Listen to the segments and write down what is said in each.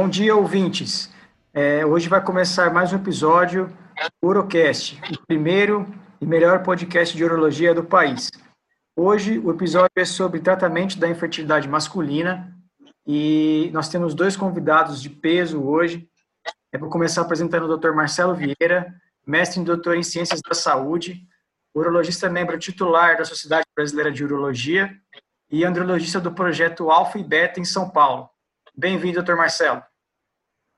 Bom dia, ouvintes. É, hoje vai começar mais um episódio do Urocast, o primeiro e melhor podcast de urologia do país. Hoje o episódio é sobre tratamento da infertilidade masculina e nós temos dois convidados de peso hoje. Eu vou começar apresentando o Dr. Marcelo Vieira, mestre e doutor em Ciências da Saúde, urologista membro titular da Sociedade Brasileira de Urologia e andrologista do projeto Alfa e Beta em São Paulo. Bem-vindo, doutor Marcelo.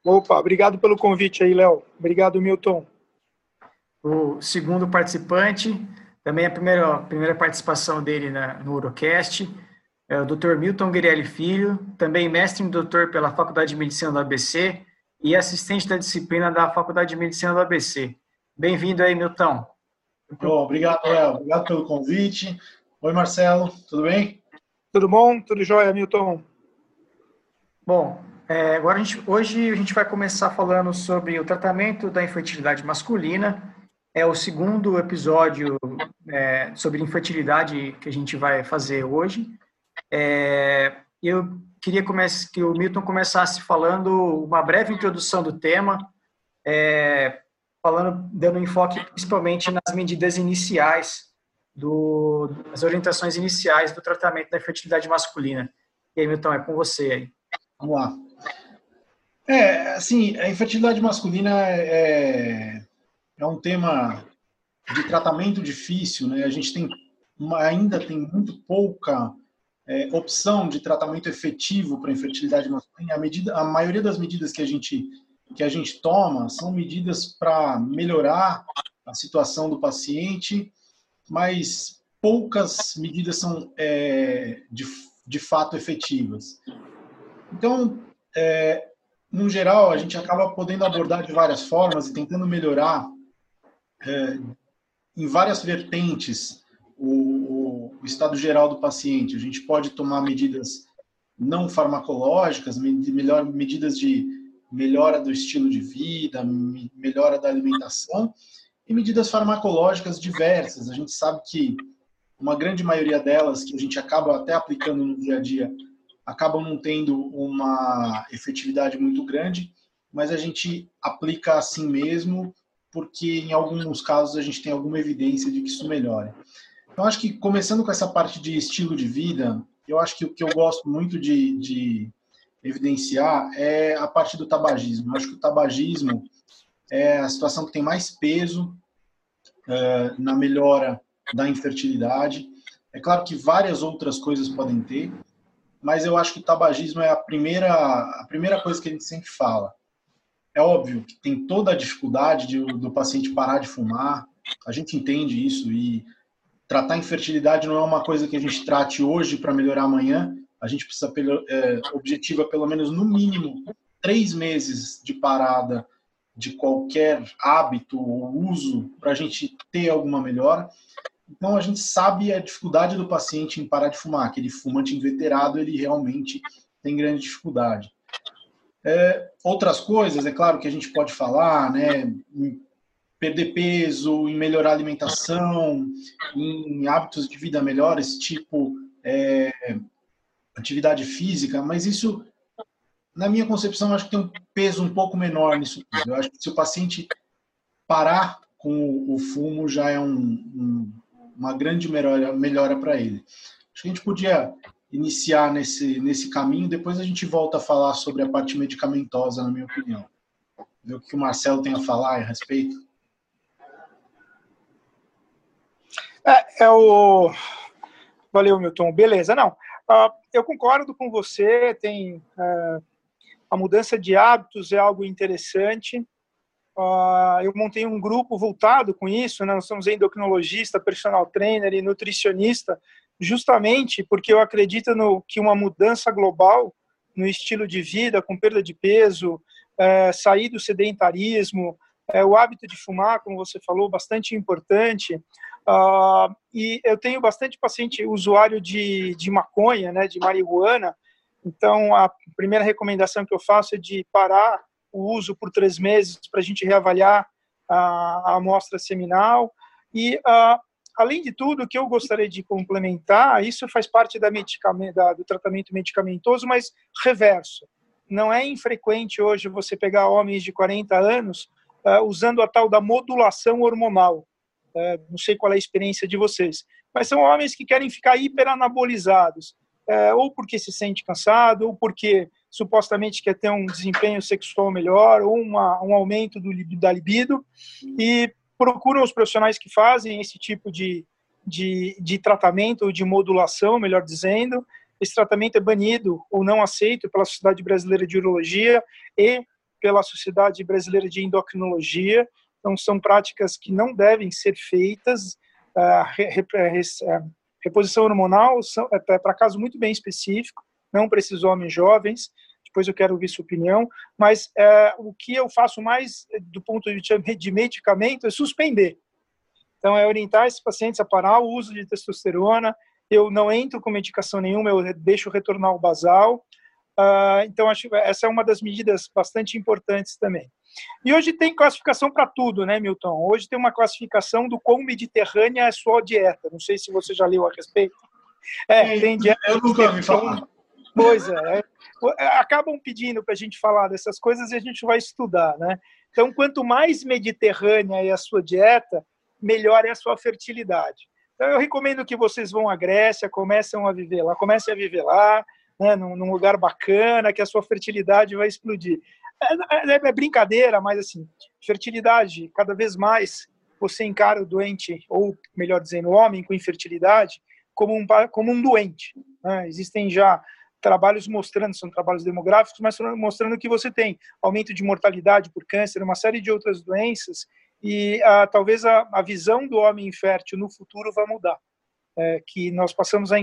Opa, obrigado pelo convite aí, Léo. Obrigado, Milton. O segundo participante, também a primeira, a primeira participação dele na, no Urocast, é o Dr. Milton Guerelli Filho, também mestre em doutor pela Faculdade de Medicina do ABC e assistente da disciplina da Faculdade de Medicina do ABC. Bem-vindo aí, Milton. Bom, obrigado, Léo. Obrigado pelo convite. Oi, Marcelo, tudo bem? Tudo bom? Tudo jóia, Milton? Bom, é, agora a gente, hoje a gente vai começar falando sobre o tratamento da infertilidade masculina. É o segundo episódio é, sobre infertilidade que a gente vai fazer hoje. É, eu queria que o Milton começasse falando uma breve introdução do tema, é, falando, dando enfoque principalmente nas medidas iniciais, do, das orientações iniciais do tratamento da infertilidade masculina. E aí, Milton, é com você aí. Vamos lá. É, assim, a infertilidade masculina é, é um tema de tratamento difícil, né? A gente tem ainda tem muito pouca é, opção de tratamento efetivo para infertilidade masculina. A, medida, a maioria das medidas que a gente que a gente toma são medidas para melhorar a situação do paciente, mas poucas medidas são é, de, de fato efetivas. Então, é, no geral, a gente acaba podendo abordar de várias formas e tentando melhorar é, em várias vertentes o, o, estado geral do paciente. A gente pode tomar medidas não farmacológicas, melhor, medidas de melhora do estilo de vida, melhora da alimentação e medidas farmacológicas diversas. A gente sabe que uma grande maioria delas, que a gente acaba até aplicando no dia a dia, acabam não tendo uma efetividade muito grande, mas a gente aplica assim mesmo, porque em alguns casos a gente tem alguma evidência de que isso melhora. Então, acho que começando com essa parte de estilo de vida, eu acho que o que eu gosto muito de, de evidenciar é a parte do tabagismo. Eu acho que o tabagismo é a situação que tem mais peso é, na melhora da infertilidade. É claro que várias outras coisas podem ter, mas eu acho que o tabagismo é a primeira, a primeira coisa que a gente sempre fala. É óbvio que tem toda a dificuldade de, do paciente parar de fumar, a gente entende isso e tratar infertilidade não é uma coisa que a gente trate hoje para melhorar amanhã, a gente precisa, é, objetiva pelo menos no mínimo três meses de parada de qualquer hábito ou uso para a gente ter alguma melhora. Então a gente sabe a dificuldade do paciente em parar de fumar. Aquele fumante inveterado, ele realmente tem grande dificuldade. É, outras coisas, é claro que a gente pode falar, né? Em perder peso, em melhorar a alimentação, em hábitos de vida melhores, tipo é, atividade física, mas isso, na minha concepção, acho que tem um peso um pouco menor nisso. Eu acho que se o paciente parar com o fumo, já é um, um uma grande melhora, melhora para ele. Acho que a gente podia iniciar nesse, nesse caminho, depois a gente volta a falar sobre a parte medicamentosa, na minha opinião. Ver o que o Marcelo tem a falar a respeito. É, é o... Valeu, Milton. Beleza, não. Uh, eu concordo com você, tem uh, a mudança de hábitos é algo interessante. Uh, eu montei um grupo voltado com isso, né? nós somos endocrinologista, personal trainer e nutricionista, justamente porque eu acredito no, que uma mudança global no estilo de vida, com perda de peso, é, sair do sedentarismo, é, o hábito de fumar, como você falou, bastante importante. Uh, e eu tenho bastante paciente usuário de, de maconha, né, de marihuana. Então, a primeira recomendação que eu faço é de parar o uso por três meses para a gente reavaliar a, a amostra seminal. E, uh, além de tudo, o que eu gostaria de complementar, isso faz parte da da, do tratamento medicamentoso, mas reverso. não é infrequente hoje você pegar homens de 40 anos uh, usando a tal da modulação hormonal. Uh, não sei qual é a experiência de vocês, mas são homens que querem ficar hiperanabolizados, uh, ou porque se sente cansado, ou porque supostamente quer ter um desempenho sexual melhor, ou uma, um aumento do, da libido, e procuram os profissionais que fazem esse tipo de, de, de tratamento, ou de modulação, melhor dizendo, esse tratamento é banido ou não aceito pela Sociedade Brasileira de Urologia e pela Sociedade Brasileira de Endocrinologia. Então, são práticas que não devem ser feitas. A reposição hormonal é para caso muito bem específico, não para esses homens jovens. Depois eu quero ouvir sua opinião. Mas é, o que eu faço mais do ponto de vista de medicamento é suspender. Então, é orientar esses pacientes a parar o uso de testosterona, eu não entro com medicação nenhuma, eu deixo retornar o basal. Uh, então, acho que essa é uma das medidas bastante importantes também. E hoje tem classificação para tudo, né, Milton? Hoje tem uma classificação do quão mediterrânea é a sua dieta. Não sei se você já leu a respeito. É, tem dieta. Eu nunca ouvi falar. Pois é, é. Acabam pedindo para a gente falar dessas coisas e a gente vai estudar, né? Então, quanto mais mediterrânea é a sua dieta, melhor é a sua fertilidade. Então, eu recomendo que vocês vão à Grécia, comecem a viver lá, comecem a viver lá, né, num, num lugar bacana, que a sua fertilidade vai explodir. É, é, é, brincadeira, mas assim, fertilidade, cada vez mais você encara o doente, ou melhor dizendo, o homem com infertilidade, como um, como um doente. Né? Existem já trabalhos mostrando, são trabalhos demográficos, mas mostrando que você tem aumento de mortalidade por câncer, uma série de outras doenças e ah, talvez a, a, visão do homem infértil no futuro vai mudar. É, que nós passamos a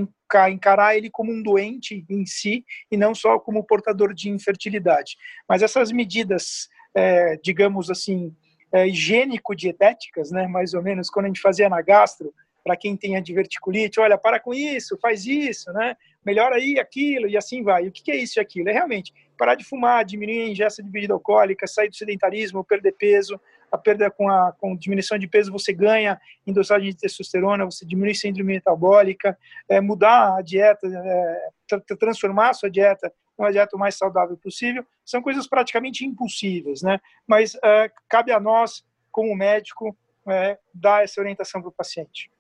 encarar ele como um doente em si e não só como portador de infertilidade. Mas essas medidas, é, digamos assim, é, higiênico-dietéticas, né, mais ou menos, quando a gente fazia na gastro, para quem tem a diverticulite, olha, para com isso, faz isso, né? Melhora aí aquilo e assim vai. O que é isso e aquilo? É realmente parar de fumar, diminuir a ingesta de bebida alcoólica, sair do sedentarismo, perder peso, a perda com a com diminuição de peso você ganha em dosagem de testosterona, você diminui síndrome metabólica, é, mudar a dieta, é, tra transformar a sua dieta uma dieta o mais saudável possível, são coisas praticamente impossíveis, né? Mas é, cabe a nós, como médico, é, dar essa orientação para o paciente.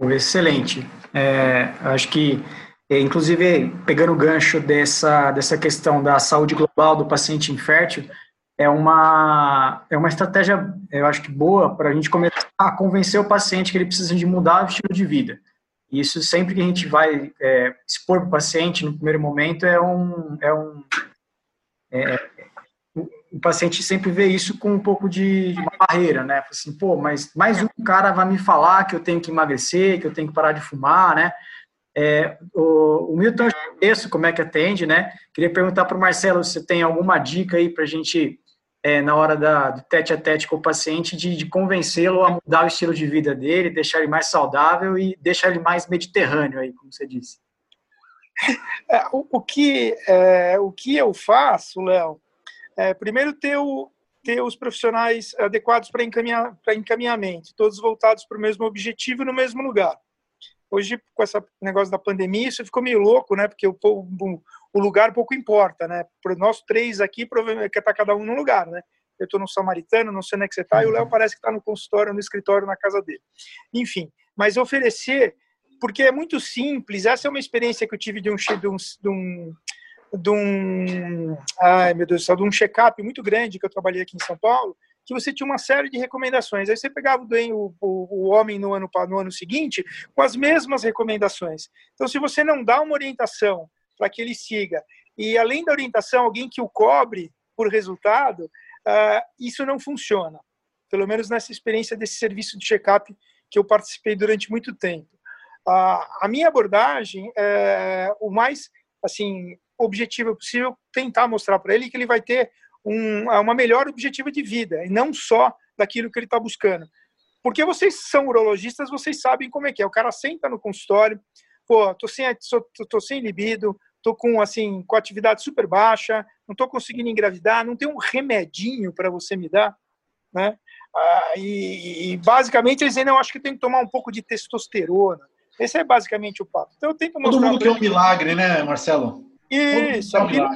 Excelente. É, acho que, é, inclusive, pegando o gancho dessa, dessa questão da saúde global do paciente infértil, é uma, é uma estratégia, eu acho que boa, para a gente começar a convencer o paciente que ele precisa de mudar o estilo de vida. Isso sempre que a gente vai é, expor para o paciente no primeiro momento é um, é um é, o paciente sempre vê isso com um pouco de, uma barreira, né? Assim, pô, mas mais um cara vai me falar que eu tenho que emagrecer, que eu tenho que parar de fumar, né? É, o, o Milton, eu conheço como é que atende, né? Queria perguntar para o Marcelo se tem alguma dica aí para a gente é, na hora da, do tete a tete com o paciente de, de convencê-lo a mudar o estilo de vida dele, deixar ele mais saudável e deixar ele mais mediterrâneo aí, como você disse. É, o, o, que, é, o que eu faço, Léo, é primeiro ter, o, ter os profissionais adequados para encaminhar, encaminhamento, todos voltados para o mesmo objetivo no mesmo lugar. Hoje, com esse negócio da pandemia, isso ficou meio louco, né? Porque o, o, o lugar pouco importa, né? Para nós três aqui, provavelmente quer estar cada um num lugar, né? Eu estou no Samaritano, não sei onde é que você está, e o Léo parece que está no consultório, no escritório, na casa dele. Enfim, mas oferecer, porque é muito simples, essa é uma experiência que eu tive de um, de um, de um, de um ai meu Deus de um check-up muito grande que eu trabalhei aqui em São Paulo, que você tinha uma série de recomendações. Aí você pegava o, o, o homem no ano, no ano seguinte com as mesmas recomendações. Então, se você não dá uma orientação para que ele siga. E além da orientação, alguém que o cobre por resultado, uh, isso não funciona. Pelo menos nessa experiência desse serviço de check-up que eu participei durante muito tempo. Uh, a minha abordagem é o mais assim objetivo possível, tentar mostrar para ele que ele vai ter um, uma melhor objetivo de vida e não só daquilo que ele está buscando. Porque vocês são urologistas, vocês sabem como é que é. O cara senta no consultório, pô, tô sem, tô, tô sem libido, tô com assim com atividade super baixa, não tô conseguindo engravidar, não tem um remedinho para você me dar, né? Ah, e, e, basicamente eles ainda eu acho que tem que tomar um pouco de testosterona. Esse é basicamente o papo. Então eu tento mostrar. Todo mundo quer um milagre, né, Marcelo? Isso, a pílula,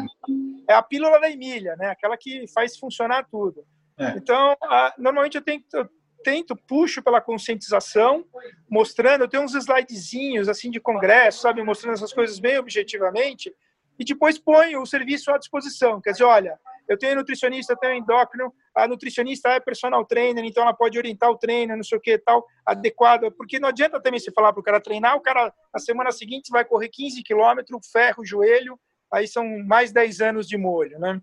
é a pílula da Emília, né? Aquela que faz funcionar tudo. É. Então, a, normalmente eu tento, eu tento, puxo pela conscientização, mostrando, eu tenho uns slidezinhos assim de congresso, sabe, mostrando essas coisas bem objetivamente, e depois ponho o serviço à disposição. Quer dizer, olha, eu tenho nutricionista, tenho endócrino, a nutricionista é personal trainer, então ela pode orientar o treino, não sei o que tal, adequado, porque não adianta também você falar para o cara treinar, o cara na semana seguinte vai correr 15 quilômetros, ferro, joelho, aí são mais 10 anos de molho, né?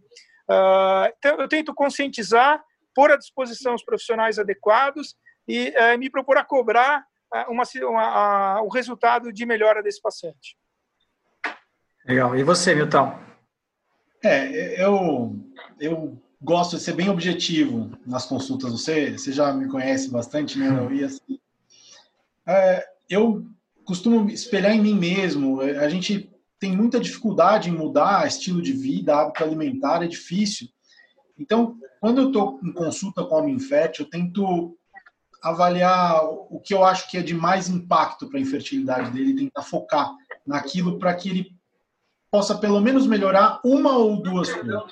Uh, então eu tento conscientizar, pôr à disposição os profissionais adequados e uh, me propor a cobrar uh, uma, uma, o resultado de melhora desse paciente. Legal. E você, Milton? É, eu, eu gosto de ser bem objetivo nas consultas. Você, você já me conhece bastante, né? Eu, ia assim, é, eu costumo espelhar em mim mesmo. A gente tem muita dificuldade em mudar estilo de vida, hábito alimentar, é difícil. Então, quando eu estou em consulta com homem infértil, eu tento avaliar o que eu acho que é de mais impacto para a infertilidade dele, tentar focar naquilo para que ele possa pelo menos melhorar uma ou duas coisas.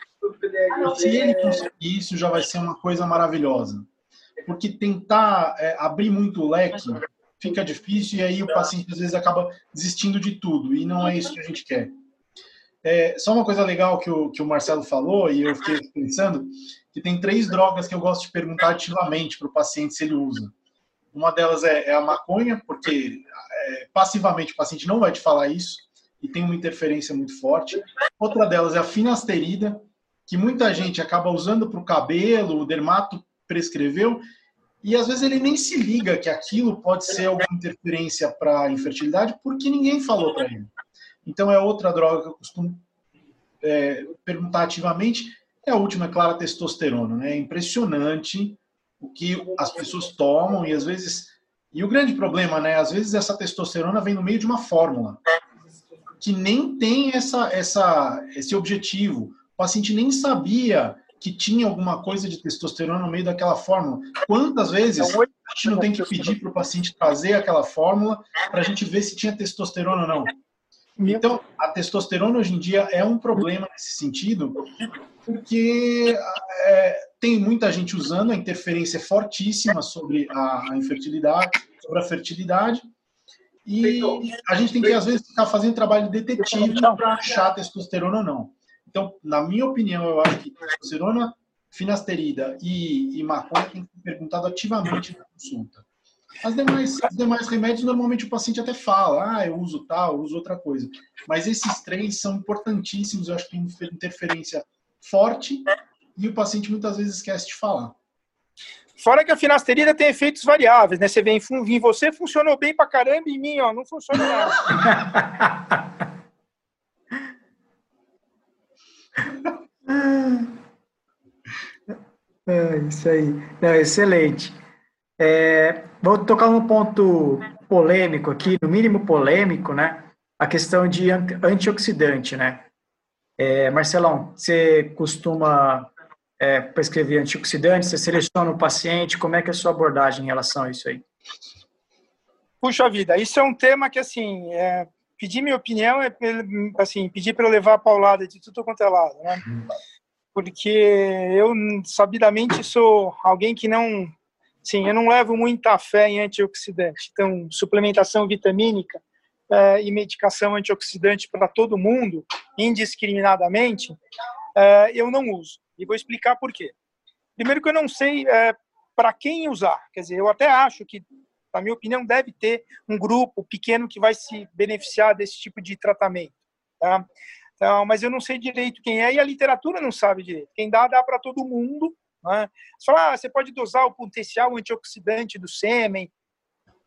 Se ele conseguir isso, já vai ser uma coisa maravilhosa. Porque tentar é, abrir muito o leque fica difícil e aí o paciente às vezes acaba desistindo de tudo e não é isso que a gente quer. É, só uma coisa legal que o, que o Marcelo falou e eu fiquei pensando que tem três drogas que eu gosto de perguntar ativamente para o paciente se ele usa. Uma delas é, é a maconha, porque é, passivamente o paciente não vai te falar isso e tem uma interferência muito forte. Outra delas é a finasterida, que muita gente acaba usando para o cabelo, o dermato prescreveu, e às vezes ele nem se liga que aquilo pode ser alguma interferência para a infertilidade, porque ninguém falou para ele. Então é outra droga que eu costumo é, perguntar ativamente. É a última, é claro, a testosterona. Né? É impressionante o que as pessoas tomam e às vezes. E o grande problema, né? Às vezes essa testosterona vem no meio de uma fórmula que nem tem essa, essa, esse objetivo. O paciente nem sabia que tinha alguma coisa de testosterona no meio daquela fórmula. Quantas vezes a gente não tem que pedir para o paciente trazer aquela fórmula para a gente ver se tinha testosterona ou não? Então, a testosterona hoje em dia é um problema nesse sentido, porque é, tem muita gente usando, a interferência é fortíssima sobre a, a infertilidade, sobre a fertilidade, e a gente tem que, às vezes, ficar fazendo trabalho detetive para achar testosterona ou não. Então, na minha opinião, eu acho que testosterona, finasterida e, e maconha tem que ser perguntado ativamente na consulta. As demais, os demais remédios, normalmente o paciente até fala, ah, eu uso tal, eu uso outra coisa. Mas esses três são importantíssimos, eu acho que tem interferência forte e o paciente muitas vezes esquece de falar. Fora que a finasterida tem efeitos variáveis, né? Você vê em, em você funcionou bem pra caramba, em mim, ó, não funciona nada. é, isso aí. Não, excelente. É, vou tocar um ponto polêmico aqui, no mínimo polêmico, né? A questão de antioxidante, né? É, Marcelão, você costuma é, prescrever antioxidantes? Você seleciona o paciente? Como é que é a sua abordagem em relação a isso aí? Puxa vida, isso é um tema que, assim, é, pedir minha opinião é, assim, pedir para eu levar a paulada de tudo quanto é lado, né? Porque eu, sabidamente, sou alguém que não... Sim, eu não levo muita fé em antioxidante. Então, suplementação vitamínica é, e medicação antioxidante para todo mundo, indiscriminadamente, é, eu não uso. E vou explicar por quê. Primeiro que eu não sei é, para quem usar. Quer dizer, eu até acho que, na minha opinião, deve ter um grupo pequeno que vai se beneficiar desse tipo de tratamento. Tá? Então, mas eu não sei direito quem é e a literatura não sabe direito. Quem dá, dá para todo mundo. Né? Você fala, ah, você pode dosar o potencial antioxidante do sêmen,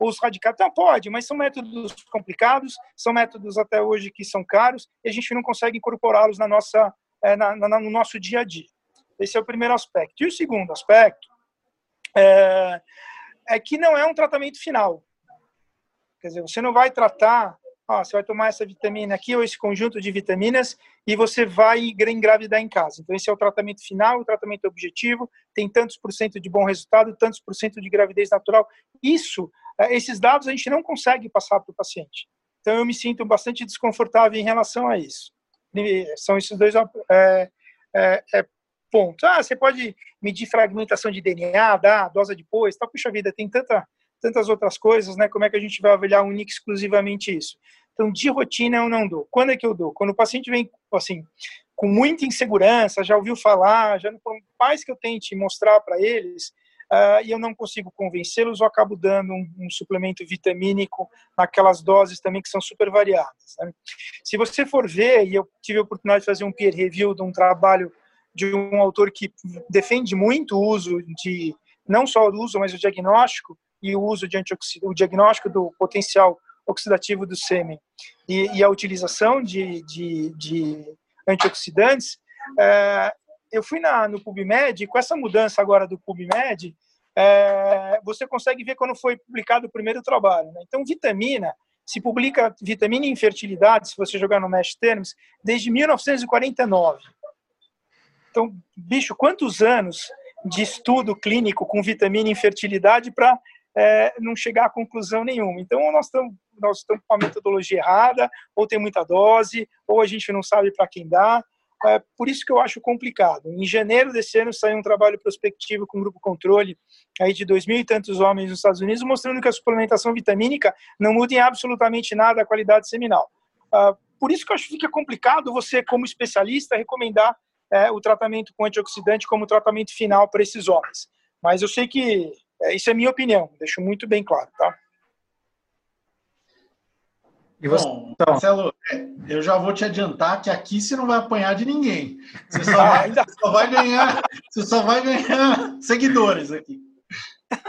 ou os radicais. Então, pode, mas são métodos complicados, são métodos até hoje que são caros e a gente não consegue incorporá-los na nossa, é, na, na, no nosso dia a dia. Esse é o primeiro aspecto. E o segundo aspecto é, é que não é um tratamento final. Quer dizer, você não vai tratar, ó, você vai tomar essa vitamina aqui ou esse conjunto de vitaminas e você vai engravidar em casa. Então, esse é o tratamento final, o tratamento objetivo, tem tantos por cento de bom resultado, tantos por cento de gravidez natural. Isso, é, esses dados a gente não consegue passar para o paciente. Então, eu me sinto bastante desconfortável em relação a isso. São esses dois é, é, pontos. Ah, você pode medir fragmentação de DNA, dar dose depois, tá? Puxa vida, tem tanta, tantas outras coisas, né? Como é que a gente vai avaliar única exclusivamente isso? Então, de rotina eu não dou. Quando é que eu dou? Quando o paciente vem, assim, com muita insegurança, já ouviu falar, já por mais que eu tente mostrar para eles, uh, e eu não consigo convencê-los, eu acabo dando um, um, suplemento vitamínico naquelas doses também que são super variadas. Né? Se você for ver, e eu tive a oportunidade de fazer um peer review de um trabalho de um autor que defende muito o uso de, não só o uso, mas o diagnóstico, e o uso de o diagnóstico do potencial oxidativo do sêmen e, e a utilização de, de, de antioxidantes, é, eu fui na, no PubMed, e com essa mudança agora do PubMed, é, você consegue ver quando foi publicado o primeiro trabalho. Né? Então, vitamina, se publica vitamina e infertilidade, se você jogar no Mesh Terms, desde 1949. Então, bicho, quantos anos de estudo clínico com vitamina e infertilidade para é, não chegar a conclusão nenhuma. Então, nós estamos nós estamos com a metodologia errada, ou tem muita dose, ou a gente não sabe para quem dá. É por isso que eu acho complicado. Em janeiro desse ano saiu um trabalho prospectivo com o grupo controle aí de dois mil e tantos homens nos Estados Unidos, mostrando que a suplementação vitamínica não muda em absolutamente nada a qualidade seminal. Uh, por isso que eu acho que fica complicado você, como especialista, recomendar é, o tratamento com antioxidante como tratamento final para esses homens. Mas eu sei que é, isso é minha opinião, deixo muito bem claro, tá? E você, Bom, então? Marcelo, é, eu já vou te adiantar que aqui você não vai apanhar de ninguém. Você só vai, você só vai ganhar, você só vai ganhar seguidores aqui.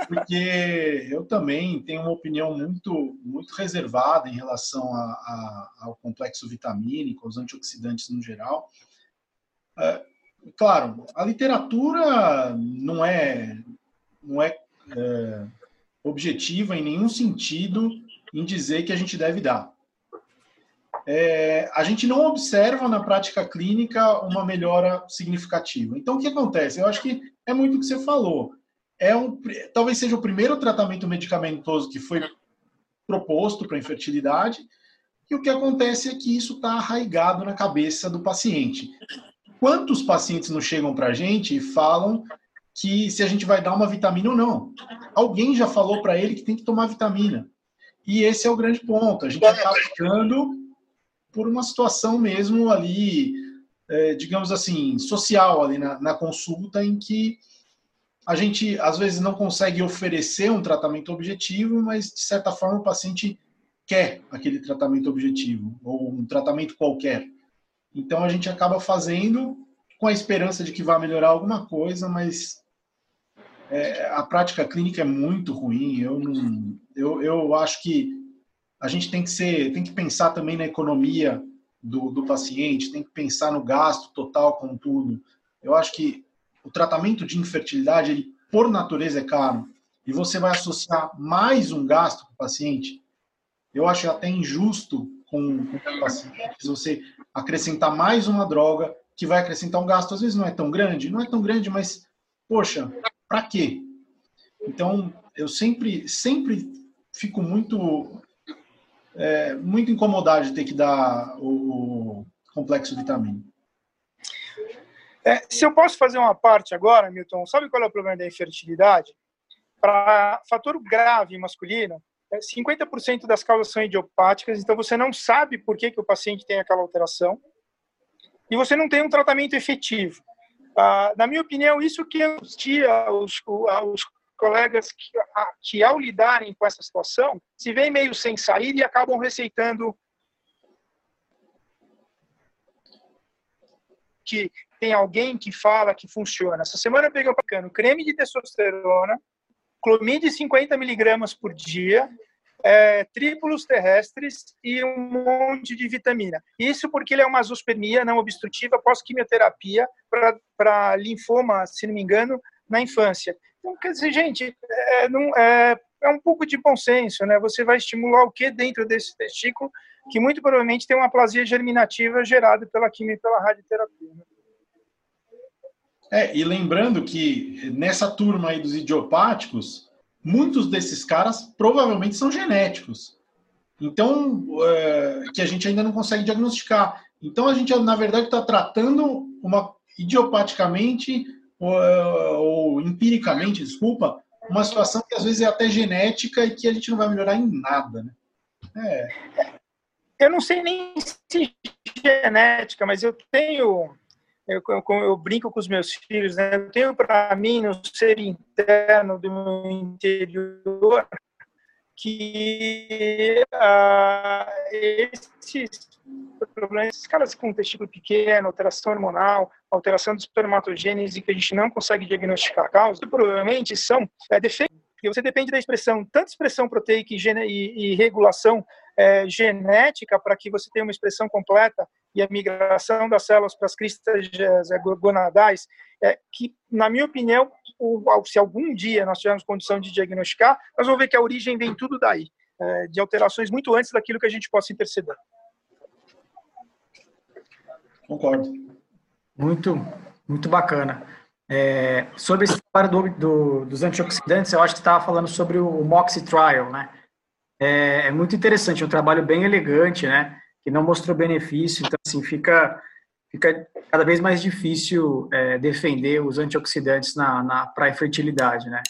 Porque eu também tenho uma opinião muito, muito reservada em relação a, a, ao complexo vitamínico, aos antioxidantes no geral. É, claro, a literatura não é, não é, é objetiva em nenhum sentido em dizer que a gente deve dar é, a gente não observa na prática clínica uma melhora significativa. Então, o que acontece? Eu acho que é muito o que você falou. É um, talvez seja o primeiro tratamento medicamentoso que foi proposto para infertilidade, e o que acontece é que isso está arraigado na cabeça do paciente. Quantos pacientes não chegam para a gente e falam que se a gente vai dar uma vitamina ou não? Alguém já falou para ele que tem que tomar vitamina. E esse é o grande ponto. A gente está ficando por uma situação mesmo ali, é, digamos assim, social ali na, na consulta, em que a gente às vezes não consegue oferecer um tratamento objetivo, mas de certa forma o paciente quer aquele tratamento objetivo ou um tratamento qualquer. Então a gente acaba fazendo com a esperança de que vá melhorar alguma coisa, mas é, a prática clínica é muito ruim. Eu não, eu, eu acho que a gente tem que ser, tem que pensar também na economia do, do paciente, tem que pensar no gasto total com tudo. Eu acho que o tratamento de infertilidade, ele por natureza é caro, e você vai associar mais um gasto para o paciente, eu acho até injusto com, com o paciente você acrescentar mais uma droga que vai acrescentar um gasto, às vezes não é tão grande, não é tão grande, mas, poxa, para quê? Então, eu sempre, sempre fico muito é, muito incomodado de ter que dar o, complexo vitamínico. É, se eu posso fazer uma parte agora, Milton, sabe qual é o problema da infertilidade? Para fator grave masculino, 50% é, das causas são idiopáticas, então você não sabe por que, que o paciente tem aquela alteração e você não tem um tratamento efetivo. Ah, na minha opinião, isso que angustia os, os colegas que, que, ao lidarem com essa situação, se veem meio sem saída e acabam receitando que tem alguém que fala que funciona. Essa semana eu peguei um creme de testosterona, clomide 50 miligramas por dia, é, trípulos terrestres e um monte de vitamina. Isso porque ele é uma azospermia não obstrutiva pós-quimioterapia para linfoma, se não me engano, na infância. Então, quer dizer, gente, é, não, é, é um pouco de bom senso, né? Você vai estimular o que dentro desse testículo, que muito provavelmente tem uma plasia germinativa gerada pela quimio e pela radioterapia. Né? É, e lembrando que nessa turma aí dos idiopáticos, muitos desses caras provavelmente são genéticos. Então, é, que a gente ainda não consegue diagnosticar. Então a gente, na verdade, está tratando uma idiopaticamente ou, ou, empiricamente, desculpa, uma situação que às vezes é até genética e que a gente não vai melhorar em nada. Né? É. Eu não sei nem se genética, mas eu tenho eu, eu, eu, brinco com os meus filhos, né? Eu tenho para mim no ser interno do meu interior que uh, esses problemas, esses caras com testículo pequeno, alteração hormonal, alteração de espermatogênese que a gente não consegue diagnosticar a causa, provavelmente são é, defeitos. Porque você depende da expressão, tanto expressão proteica e, e, e regulação é, genética para que você tenha uma expressão completa e a migração das células para as cristas gonadais, é, que, na minha opinião, se algum dia nós tivermos condição de diagnosticar, nós vamos ver que a origem vem tudo daí, é, de alterações muito antes daquilo que a gente possa interceder. Concordo. Muito, muito bacana. É, sobre esse trabalho do, do, dos antioxidantes, eu acho que estava falando sobre o MOXIE Trial, né? É, é, muito interessante, é um trabalho bem elegante, né? Que não mostrou benefício, então, assim, fica, fica cada vez mais difícil é, defender os antioxidantes na, na, para a infertilidade, né?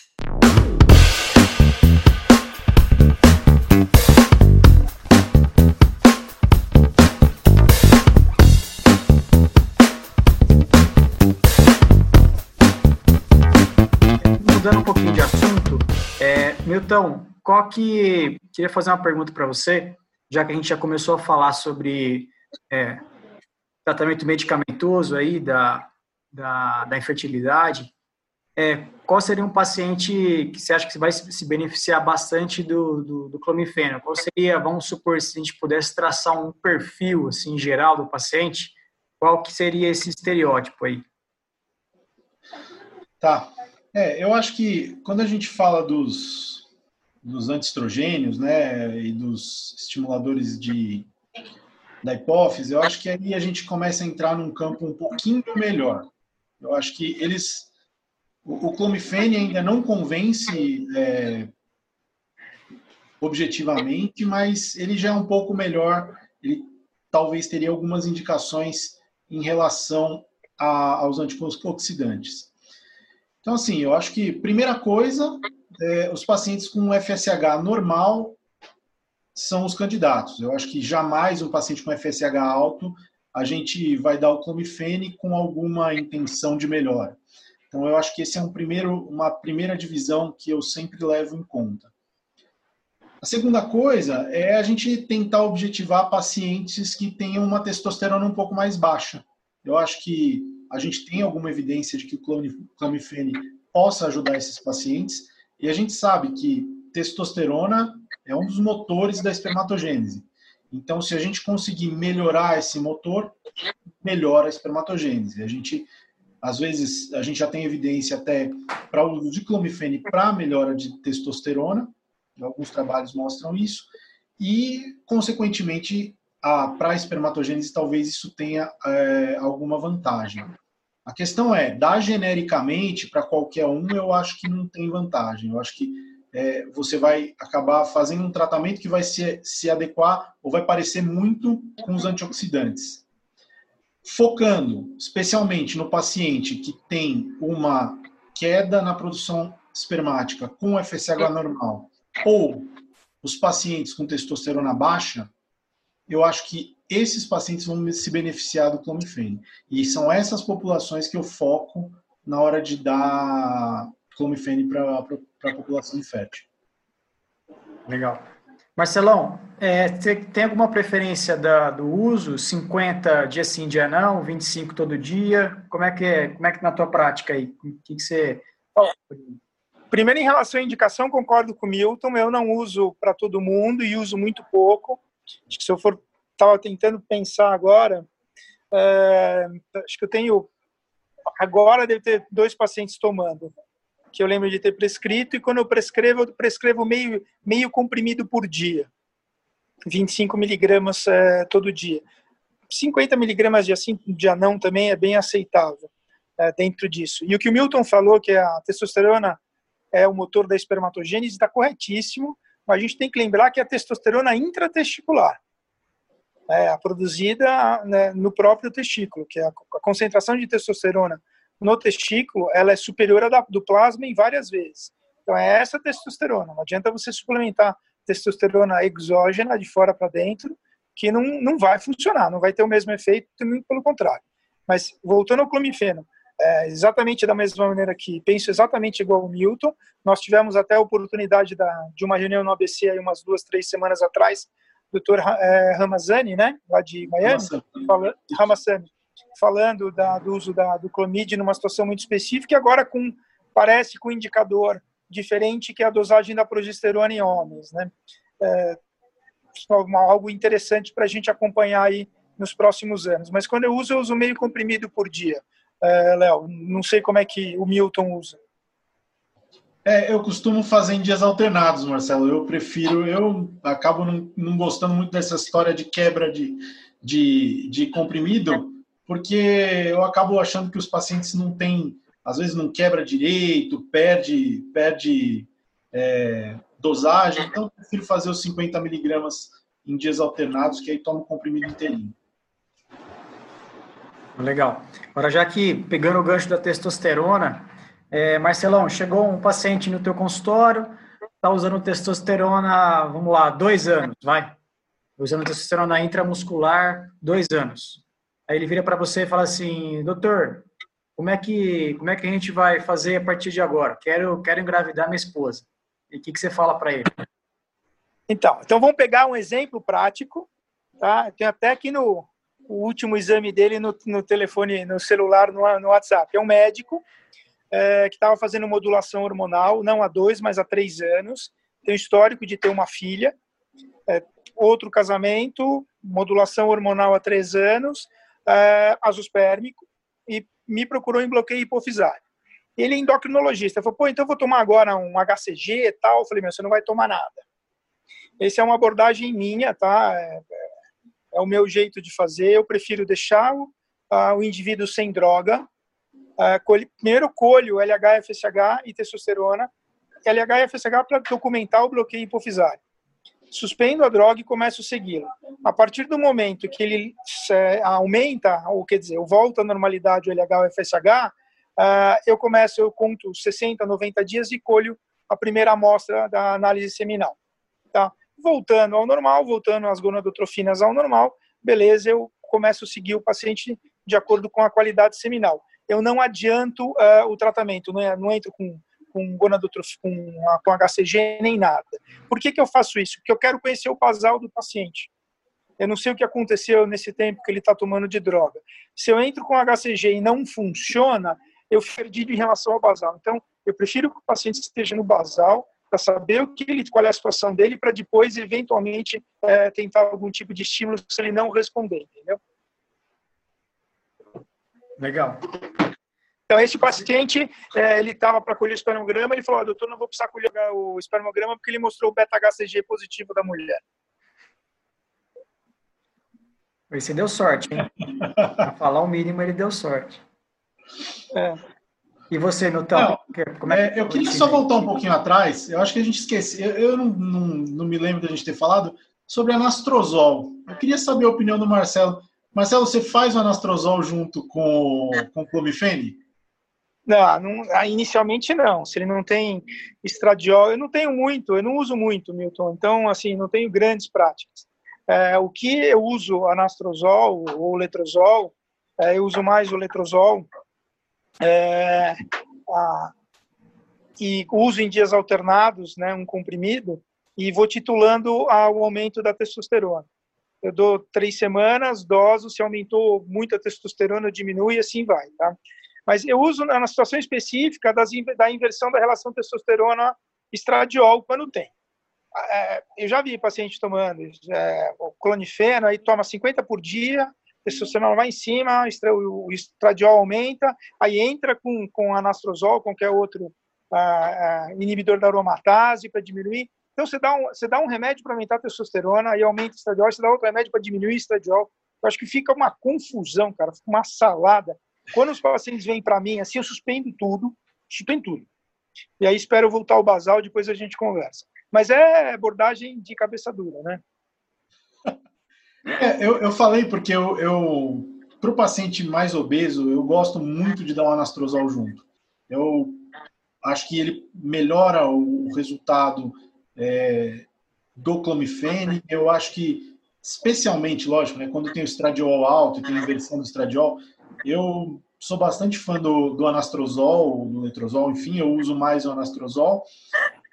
Mudando um pouquinho de assunto, é, Milton, qual que queria fazer uma pergunta para você, já que a gente já começou a falar sobre é, tratamento medicamentoso aí da, da, da infertilidade. É, qual seria um paciente que você acha que vai se beneficiar bastante do, do, do clomifeno? Qual seria, vamos supor, se a gente pudesse traçar um perfil assim geral do paciente, qual que seria esse estereótipo aí? Tá. É, eu acho que quando a gente fala dos, dos antiestrogênios, né, e dos estimuladores de da hipófise, eu acho que aí a gente começa a entrar num campo um pouquinho melhor. Eu acho que eles o, o clomifene ainda não convence é, objetivamente, mas ele já é um pouco melhor. Ele talvez teria algumas indicações em relação a, aos antioxidantes. Então, assim, eu acho que primeira coisa é, os pacientes com FSH normal são os candidatos. Eu acho que jamais um paciente com FSH alto a gente vai dar o clomifene com alguma intenção de melhora. Então, eu acho que esse é um primeiro, uma primeira divisão que eu sempre levo em conta. A segunda coisa é a gente tentar objetivar pacientes que tenham uma testosterona um pouco mais baixa. Eu acho que a gente tem alguma evidência de que o clomifene possa ajudar esses pacientes, e a gente sabe que testosterona é um dos motores da espermatogênese. Então, se a gente conseguir melhorar esse motor, melhora a espermatogênese. A gente, às vezes, a gente já tem evidência até para o uso de clomifene para melhora de testosterona. Alguns trabalhos mostram isso. E, consequentemente, para a espermatogênese, talvez isso tenha é, alguma vantagem. A questão é, dar genericamente para qualquer um, eu acho que não tem vantagem. Eu acho que é, você vai acabar fazendo um tratamento que vai se, se adequar ou vai parecer muito com os antioxidantes. Focando especialmente no paciente que tem uma queda na produção espermática com FSH normal ou os pacientes com testosterona baixa, eu acho que esses pacientes vão se beneficiar do clomifene. E são essas populações que eu foco na hora de dar clomifene para a população infértil. Legal. Marcelão, é, você tem alguma preferência da, do uso? 50 dia sim, dia não, 25 todo dia? Como é que é, como é que na tua prática aí? O que, que você... Primeiro, em relação à indicação, concordo com o Milton, eu não uso para todo mundo e uso muito pouco. Acho que se eu for estava tentando pensar agora, é, acho que eu tenho, agora deve ter dois pacientes tomando, que eu lembro de ter prescrito, e quando eu prescrevo, eu prescrevo meio, meio comprimido por dia, 25 miligramas é, todo dia. 50 miligramas de assim, de anão também é bem aceitável é, dentro disso. E o que o Milton falou, que a testosterona é o motor da espermatogênese, está corretíssimo, mas a gente tem que lembrar que é a testosterona intratesticular é, produzida né, no próprio testículo, que é a, a, concentração de testosterona no testículo ela é superior à da, do plasma em várias vezes. Então é essa testosterona. Não adianta você suplementar testosterona exógena de fora para dentro, que não, não vai funcionar, não vai ter o mesmo efeito, pelo contrário. Mas voltando ao clomifeno, é, exatamente da mesma maneira que penso exatamente igual o Milton. Nós tivemos até a oportunidade da, de uma reunião no ABC aí umas duas, três semanas atrás, doutor é, Ramazani, né, lá de Miami, fala, Ramazani, falando da, do uso da, do clomid numa situação muito específica, e agora com, parece com um indicador diferente que é a dosagem da progesterona em homens, né, é, algo interessante para a gente acompanhar aí nos próximos anos. Mas quando eu uso, eu uso meio comprimido por dia é, Léo? Não sei como é que o Milton usa. É, eu costumo fazer em dias alternados, Marcelo. Eu prefiro, eu acabo não, não gostando muito dessa história de quebra de, de, de, comprimido, porque eu acabo achando que os pacientes não têm, às vezes não quebra direito, perde, perde é, dosagem. Então, eu prefiro fazer os 50 miligramas em dias alternados, que aí tomo o comprimido inteirinho. Legal. Agora, já que pegando o gancho da testosterona, é, Marcelão, chegou um paciente no teu consultório, está usando testosterona, vamos lá, dois anos, vai. Usando testosterona intramuscular, dois anos. Aí ele vira para você e fala assim, doutor, como é que como é que a gente vai fazer a partir de agora? Quero quero engravidar minha esposa. E o que, que você fala para ele? Então, então vamos pegar um exemplo prático, tá? Tem até aqui no o último exame dele no, no telefone, no celular, no, no WhatsApp. É um médico é, que estava fazendo modulação hormonal, não há dois, mas há três anos. Tem histórico de ter uma filha. É, outro casamento, modulação hormonal há três anos, é, azospérmico, e me procurou em bloqueio hipofisário. Ele é endocrinologista. Falou, pô, então eu vou tomar agora um HCG e tal. Eu falei, meu, você não vai tomar nada. Essa é uma abordagem minha, tá? É, é o meu jeito de fazer. Eu prefiro deixar o, uh, o indivíduo sem droga. Primeiro colho LH, FSH e testosterona. LH e FSH para documentar o bloqueio hipofisário. Suspendo a droga e começo a segui-la. A partir do momento que ele é, aumenta, ou quer dizer, eu volto à normalidade o LH ou FSH, uh, eu começo, eu conto 60, 90 dias e colho a primeira amostra da análise seminal. Tá? voltando ao normal, voltando as gonadotrofinas ao normal, beleza, eu começo a seguir o paciente de acordo com a qualidade seminal. Eu não adianto uh, o tratamento, não, é, não entro com, com com, com HCG nem nada. Por que, que eu faço isso? Porque eu quero conhecer o basal do paciente. Eu não sei o que aconteceu nesse tempo que ele está tomando de droga. Se eu entro com HCG e não funciona, eu perdi em relação ao basal. Então, eu prefiro que o paciente esteja no basal para saber o que ele, qual é a situação dele, para depois, eventualmente, é, tentar algum tipo de estímulo se ele não responder, entendeu? Legal. Então, esse paciente, é, ele estava para colher o espermograma, ele falou, doutor, não vou precisar colher o espermograma porque ele mostrou o beta-HCG positivo da mulher. Você deu sorte, hein? Para falar o mínimo, ele deu sorte. É. E você, Nutão? Como é, é eu queria só voltar um pouquinho atrás. Eu acho que a gente esqueceu. Eu, eu não, não, não, me lembro da gente ter falado sobre anastrozol. Eu queria saber a opinião do Marcelo. Marcelo, você faz o anastrozol junto com, com o clomifene? Não, não, ah, inicialmente não. Se ele não tem estradiol, eu não tenho muito, eu não uso muito, Milton. Então, assim, não tenho grandes práticas. É, o que eu uso anastrozol ou letrozol, é, eu uso mais o letrozol é, a, e uso em dias alternados, né, um comprimido, e vou titulando ao aumento da testosterona. Eu dou três semanas, doso, se aumentou muito a testosterona, eu diminuo e assim vai, tá? Mas eu uso na situação específica das, da inversão da relação testosterona-estradiol quando tem. É, eu já vi paciente tomando é, o clonifeno, aí toma 50 por dia, testosterona vai em cima, o estradiol aumenta, aí entra com, com anastrozol, qualquer outro ah, ah, inibidor da aromatase para diminuir. Então, você dá um, você dá um remédio para aumentar a testosterona, aí aumenta o estradiol, você dá outro remédio para diminuir o estradiol. Eu acho que fica uma confusão, cara, fica uma salada. Quando os pacientes vêm para mim, assim, eu suspendo tudo, suspendo tudo. E aí espero voltar ao basal, depois a gente conversa. Mas é abordagem de cabeça dura, né? É, eu, eu falei porque eu, eu para o paciente mais obeso, eu gosto muito de dar um anastrozol junto. Eu acho que ele melhora o resultado é, do clomifene. Eu acho que, especialmente, lógico, né, quando tem o estradiol alto e tem a inversão do estradiol, eu sou bastante fã do, do anastrozol, do letrozol, enfim, eu uso mais o anastrozol.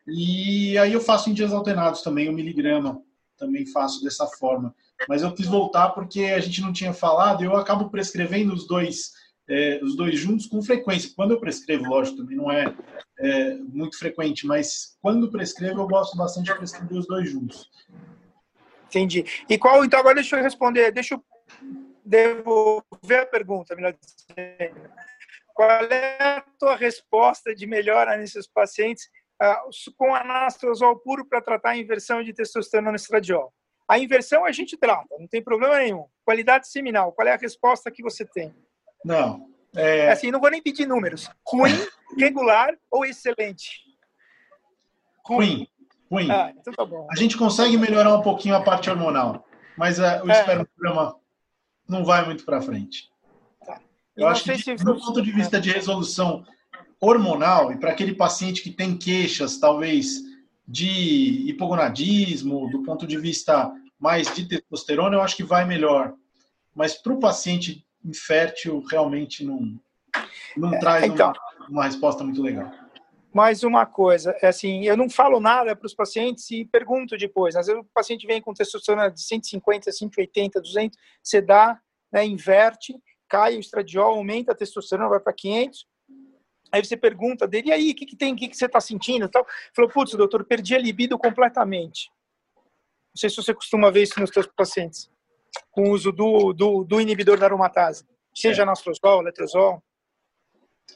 E aí eu faço em dias alternados também, o miligrama, também faço dessa forma. Mas eu quis voltar porque a gente não tinha falado, eu acabo prescrevendo os dois, é, os dois juntos com frequência. Quando eu prescrevo, lógico, também não é, é, muito frequente, mas quando prescrevo, eu gosto bastante de prescrever os dois juntos. Entendi. E qual, então, agora deixa eu responder, deixa eu devolver a pergunta, melhor dizendo. Qual é a tua resposta de melhora nesses pacientes uh, com anastrozol puro para tratar a inversão de testosterona no estradiol? A inversão a gente trata, não tem problema nenhum. Qualidade seminal, qual é a resposta que você tem? Não. É... Assim, não vou nem pedir números. Ruim, regular ou excelente? Ruim. Ruim. Ah, então tá. A gente consegue melhorar um pouquinho a parte hormonal, mas uh, o é. espermograma não vai muito para frente. Tá. Eu acho que, se... do ponto de vista de resolução hormonal, e para aquele paciente que tem queixas, talvez, de hipogonadismo, do ponto de vista mais de testosterona, eu acho que vai melhor. Mas para o paciente infértil, realmente não, não é, traz então, uma, uma resposta muito legal. Mais uma coisa, é assim, eu não falo nada para os pacientes e pergunto depois. Às vezes o paciente vem com testosterona de 150, 180, 200, você dá, né, inverte, cai o estradiol, aumenta a testosterona, vai para 500, Aí você pergunta dele, e aí, o que, que tem, o que, que você está sentindo? Tal. Falou, putz, doutor, perdi a libido completamente. Não sei se você costuma ver isso nos seus pacientes, com o uso do, do, do inibidor da aromatase, seja é. nastrozol, letrozol.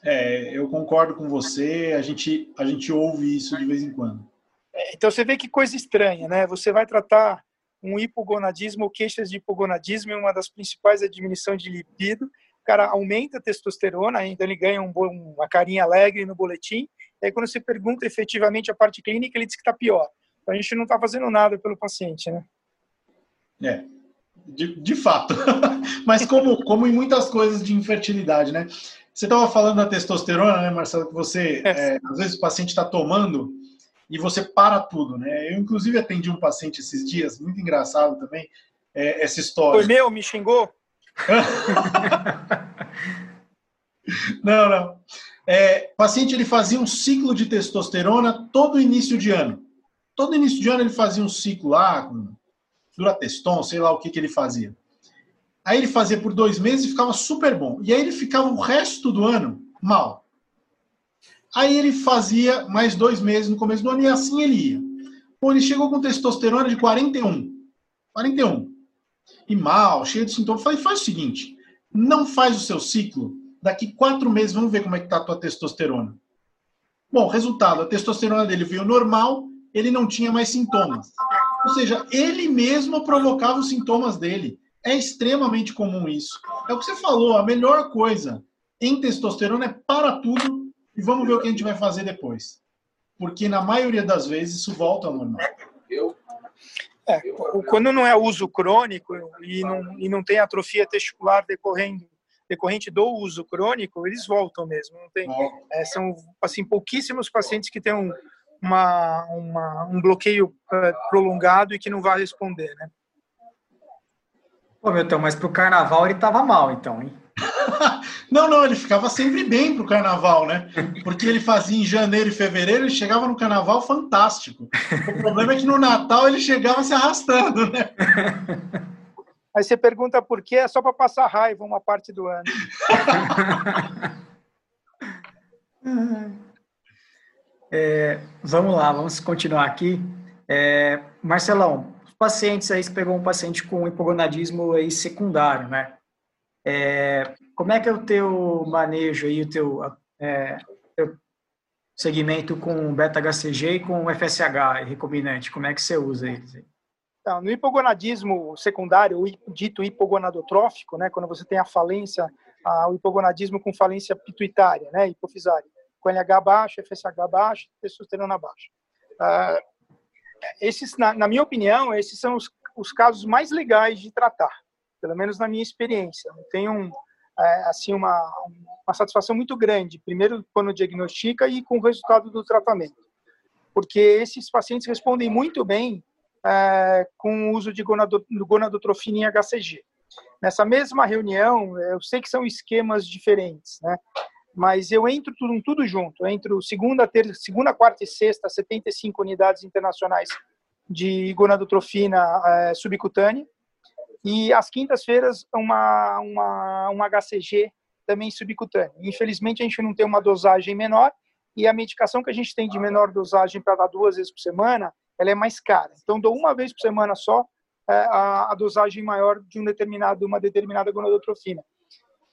É, eu concordo com você, a gente, a gente ouve isso de vez em quando. É, então você vê que coisa estranha, né? Você vai tratar um hipogonadismo ou queixas de hipogonadismo, uma das principais é a diminuição de libido, o cara aumenta a testosterona, então ele ganha um, uma carinha alegre no boletim. E aí, quando você pergunta efetivamente a parte clínica, ele diz que está pior. Então, a gente não está fazendo nada pelo paciente, né? É, de, de fato. Mas como, como em muitas coisas de infertilidade, né? Você estava falando da testosterona, né, Marcelo? Que você, é. É, às vezes, o paciente está tomando e você para tudo, né? Eu, inclusive, atendi um paciente esses dias, muito engraçado também, é, essa história. Foi meu, me xingou? não, não. É, o paciente ele fazia um ciclo de testosterona todo início de ano. Todo início de ano ele fazia um ciclo lá, com durateston, sei lá o que, que ele fazia. Aí ele fazia por dois meses e ficava super bom. E aí ele ficava o resto do ano mal. Aí ele fazia mais dois meses no começo do ano e assim ele ia. Bom, ele chegou com testosterona de 41. 41 e mal, cheio de sintomas. Falei, faz o seguinte, não faz o seu ciclo, daqui quatro meses vamos ver como é que está a tua testosterona. Bom, resultado, a testosterona dele veio normal, ele não tinha mais sintomas. Ou seja, ele mesmo provocava os sintomas dele. É extremamente comum isso. É o que você falou, a melhor coisa em testosterona é para tudo e vamos ver o que a gente vai fazer depois. Porque na maioria das vezes isso volta ao normal. Eu é, quando não é uso crônico e não, e não tem atrofia testicular decorrendo, decorrente do uso crônico, eles voltam mesmo. Não tem, é, são assim pouquíssimos pacientes que têm um, uma, uma, um bloqueio é, prolongado e que não vai responder, né? Pô, Milton, mas para o carnaval ele estava mal, então, hein? não, não, ele ficava sempre bem pro carnaval, né? Porque ele fazia em janeiro e fevereiro, ele chegava no carnaval fantástico. O problema é que no Natal ele chegava se arrastando, né? Aí você pergunta por quê? É só para passar raiva uma parte do ano. É, vamos lá, vamos continuar aqui. É, Marcelão, os pacientes aí, você pegou um paciente com hipogonadismo aí secundário, né? É, como é que é o teu manejo aí, o teu, é, teu segmento com beta-HCG e com FSH recombinante? Como é que você usa eles? Então, no hipogonadismo secundário, o dito hipogonadotrófico, né, quando você tem a falência, a, o hipogonadismo com falência pituitária, né, hipofisária, com LH baixo, FSH baixo, testosterona baixa. Uh, esses, na, na, minha opinião, esses são os os casos mais legais de tratar, pelo menos na minha experiência. Eu tenho um, é, assim uma, uma satisfação muito grande, primeiro quando diagnostica e com o resultado do tratamento, porque esses pacientes respondem muito bem é, com o uso de gonadotrofina em HCG. Nessa mesma reunião, eu sei que são esquemas diferentes, né? Mas eu entro tudo, tudo junto. Eu entro segunda, terça, segunda, quarta e sexta, 75 unidades internacionais de gonadotrofina é, subcutânea. E às quintas-feiras, uma, uma, uma HCG também subcutânea. Infelizmente, a gente não tem uma dosagem menor e a medicação que a gente tem de menor dosagem para dar duas vezes por semana, ela é mais cara. Então, dou uma vez por semana só é, a, a, dosagem maior de um determinado, uma determinada gonadotrofina.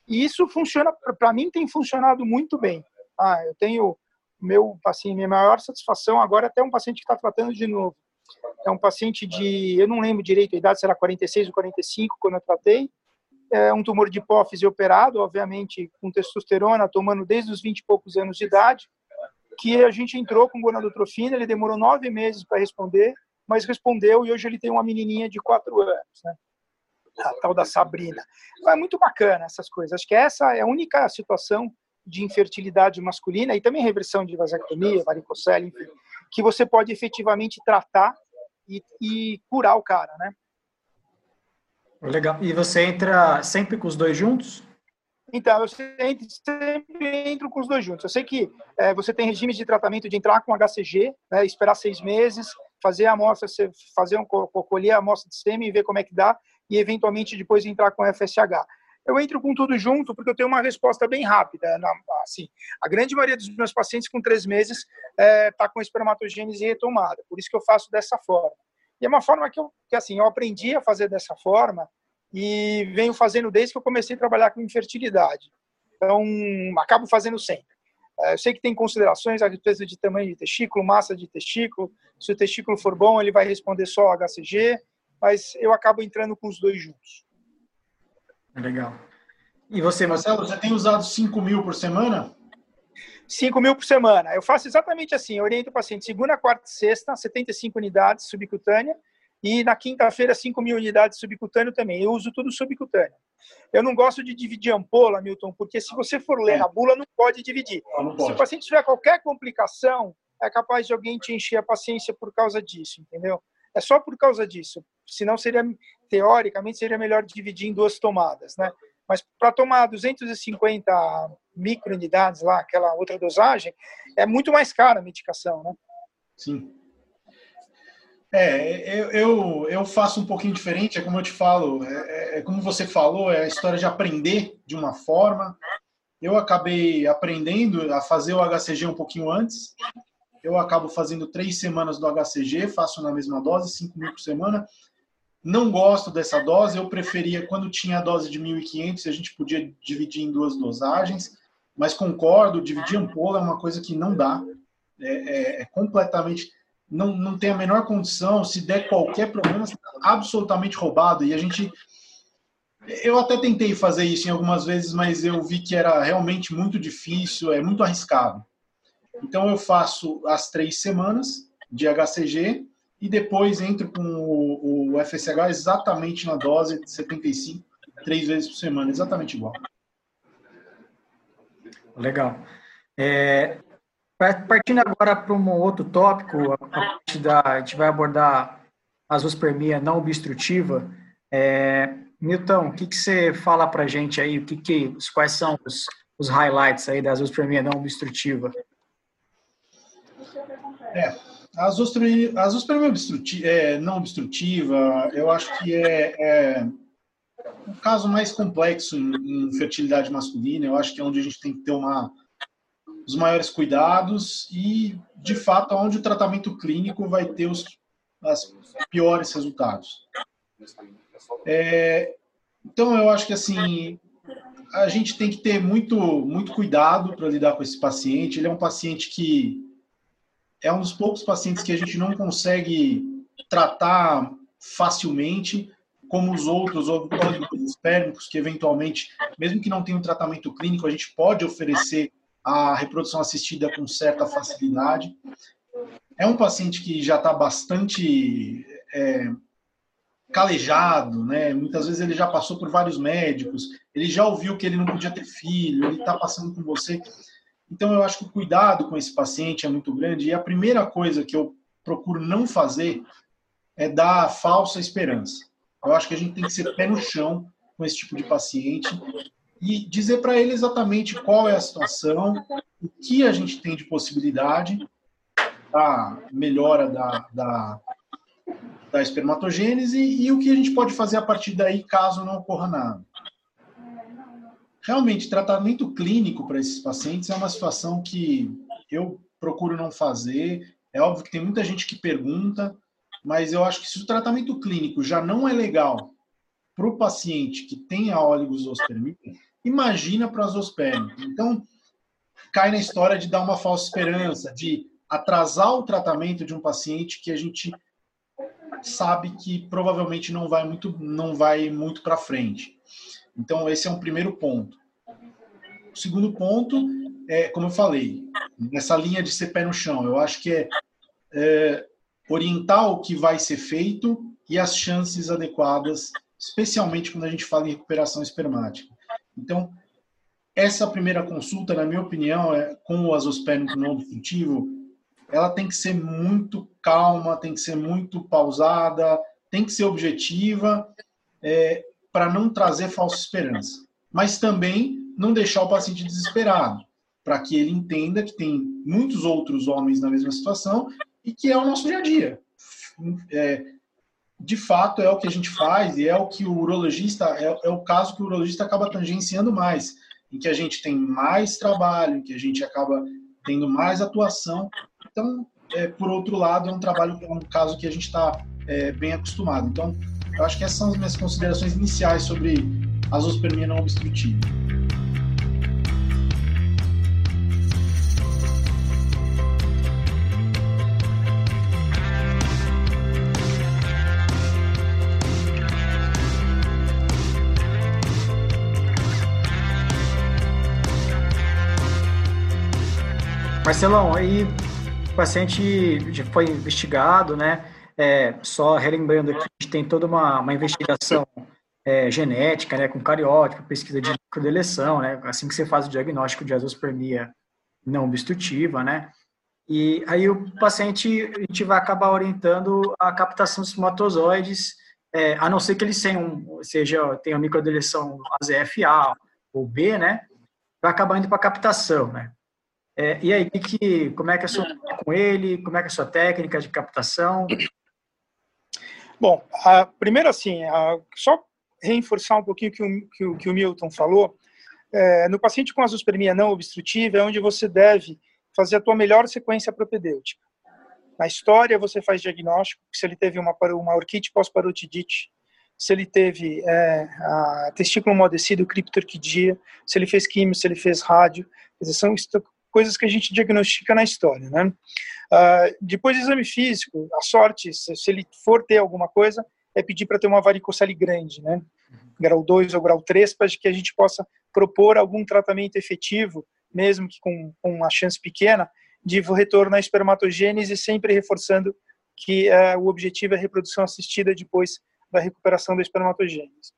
E isso funciona, para mim, tem funcionado muito bem. Ah, eu tenho meu, assim, minha maior satisfação agora até um paciente que está tratando de novo. É um paciente de, eu não lembro direito a idade, será 46 ou 45 quando eu tratei. É um tumor de hipófise operado, obviamente com testosterona, tomando desde os 20 e poucos anos de idade, que a gente entrou com gonadotrofina, ele demorou nove meses para responder, mas respondeu e hoje ele tem uma menininha de quatro anos, né? A tal da Sabrina. Então, é muito bacana essas coisas. Acho que essa é a única situação de infertilidade masculina e também reversão de vasectomia, varicocele, enfim, que você pode efetivamente tratar e, e curar o cara, né? Legal. E você entra sempre com os dois juntos? Então, eu sempre entro com os dois juntos. Eu sei que é, você tem regimes de tratamento de entrar com HCG, né, esperar seis meses, fazer a amostra, fazer um, colher a amostra de sêmen e ver como é que dá, e eventualmente depois entrar com FSH. Eu entro com tudo junto porque eu tenho uma resposta bem rápida. Na, assim, a grande maioria dos meus pacientes com três meses está é, tá com espermatogênese retomada, por isso que eu faço dessa forma. E é uma forma que eu, que, assim, eu aprendi a fazer dessa forma e venho fazendo desde que eu comecei a trabalhar com infertilidade. Então, acabo fazendo sempre. É, eu sei que tem considerações a respeito de tamanho de testículo, massa de testículo. Se o testículo for bom, ele vai responder só HCG, mas eu acabo entrando com os dois juntos. Legal. E você, Marcelo, você tem usado 5 mil por semana? 5 mil por semana. Eu faço exatamente assim, eu oriento o paciente segunda, quarta e sexta, 75 unidades subcutânea, e na quinta-feira 5 mil unidades subcutâneo também. Eu uso tudo subcutâneo. Eu não gosto de dividir ampola, Milton, porque se você for ler é. a bula, não pode dividir. Não pode. Se o paciente tiver qualquer complicação, é capaz de alguém te encher a paciência por causa disso, entendeu? É só por causa disso. Senão seria, teoricamente, seria melhor dividir em duas tomadas, né? Mas para tomar 250 microunidades lá, aquela outra dosagem, é muito mais cara a medicação, né? Sim. É, eu, eu, eu, faço um pouquinho diferente, é como eu te falo, é, é, é, como você falou, é a história de aprender de uma forma. Eu acabei aprendendo a fazer o HCG um pouquinho antes. Eu acabo fazendo três semanas do HCG, faço na mesma dose, 5 mil por semana. Não gosto dessa dose, eu preferia, quando tinha a dose de 1.500, a gente podia dividir em duas dosagens, mas concordo, dividir ampola é uma coisa que não dá, é, é, é completamente, não, não tem a menor condição, se der qualquer problema, absolutamente roubado, e a gente, eu até tentei fazer isso em algumas vezes, mas eu vi que era realmente muito difícil, é muito arriscado. Então eu faço as três semanas de HCG, e depois entro com o, o FSH exatamente na dose de 75, três vezes por semana, exatamente igual. Legal. É, partindo agora para um outro tópico, a, da, a gente vai abordar a zoospermia não obstrutiva. É, Milton, o que, que você fala para a gente aí? O que, que, quais são os, os highlights aí da zoospermia não obstrutiva? É, a zoospermia obstrutiva, é, não obstrutiva, eu acho que é, é um caso mais complexo em, em, fertilidade masculina. Eu acho que é onde a gente tem que ter uma, os maiores cuidados e, de fato, onde o tratamento clínico vai ter os as piores resultados. É, então, eu acho que assim a gente tem que ter muito muito cuidado para lidar com esse paciente. Ele é um paciente que é um dos poucos pacientes que a gente não consegue tratar facilmente, como os outros óvulos espérmicos, que eventualmente, mesmo que não tenha um tratamento clínico, a gente pode oferecer a reprodução assistida com certa facilidade. É um paciente que já está bastante é, calejado, né? Muitas vezes ele já passou por vários médicos, ele já ouviu que ele não podia ter filho, ele está passando com você. Então eu acho que o cuidado com esse paciente é muito grande e a primeira coisa que eu procuro não fazer é dar falsa esperança. Eu acho que a gente tem que ser pé no chão com esse tipo de paciente e dizer para ele exatamente qual é a situação, o que a gente tem de possibilidade da melhora da, da, da espermatogênese e o que a gente pode fazer a partir daí caso não ocorra nada. Realmente, tratamento clínico para esses pacientes é uma situação que eu procuro não fazer. É óbvio que tem muita gente que pergunta, mas eu acho que se o tratamento clínico já não é legal para o paciente que tem a oligosospermia, imagina para a zoospermia. Então, cai na história de dar uma falsa esperança, de atrasar o tratamento de um paciente que a gente sabe que provavelmente não vai muito, não vai muito para frente. Então, esse é um primeiro ponto. O segundo ponto é, como eu falei, nessa linha de ser pé no chão, eu acho que é, é orientar o que vai ser feito e as chances adequadas, especialmente quando a gente fala em recuperação espermática. Então, essa primeira consulta, na minha opinião, é, com o azospérmico não obstrutivo, ela tem que ser muito calma, tem que ser muito pausada, tem que ser objetiva, é, para não trazer falsa esperança. Mas também não deixar o paciente desesperado, para que ele entenda que tem muitos outros homens na mesma situação e que é o nosso dia a dia. É, de fato, é o que a gente faz e é o que o urologista, é, é o caso que o urologista acaba tangenciando mais, em que a gente tem mais trabalho, em que a gente acaba tendo mais atuação. Então, é, por outro lado, é um trabalho, é um caso que a gente está é, bem acostumado. Então, eu acho que essas são as minhas considerações iniciais sobre a zoospermia não obstrutiva. Marcelão, aí o paciente foi investigado, né? É, só relembrando aqui, a gente tem toda uma, uma investigação é, genética, né, com cariótipo, pesquisa de microdeleção, né, assim que você faz o diagnóstico de azospermia não obstrutiva, né, e aí o paciente, a gente vai acabar orientando a captação de espermatozoides, é, a não ser que eles tenham, seja, tenha microdeleção AZFA ou B, né, vai acabar indo para captação, né. É, e aí, que, como é que é a sua com ele? Como é que é a sua técnica de captação? Bom, a, primeiro assim, a, só reforçar um pouquinho que o, que o, que o Milton falou. É, no paciente com azospermia não obstrutiva é onde você deve fazer a tua melhor sequência propedêutica. Na história, você faz diagnóstico se ele teve uma, uma orquite pós-parotidite, se ele teve é, testículo umedecido, criptorquidia, se ele fez químio, se ele fez rádio. São coisas que a gente diagnostica na história, né? Uh, depois do exame físico, a sorte, se, se ele for ter alguma coisa, é pedir para ter uma varicocele grande, né? Grau 2 ou grau 3, para que a gente possa propor algum tratamento efetivo, mesmo que com, com uma chance pequena, de retorno à espermatogênese, sempre reforçando que uh, o objetivo é a reprodução assistida depois da recuperação da espermatogênese.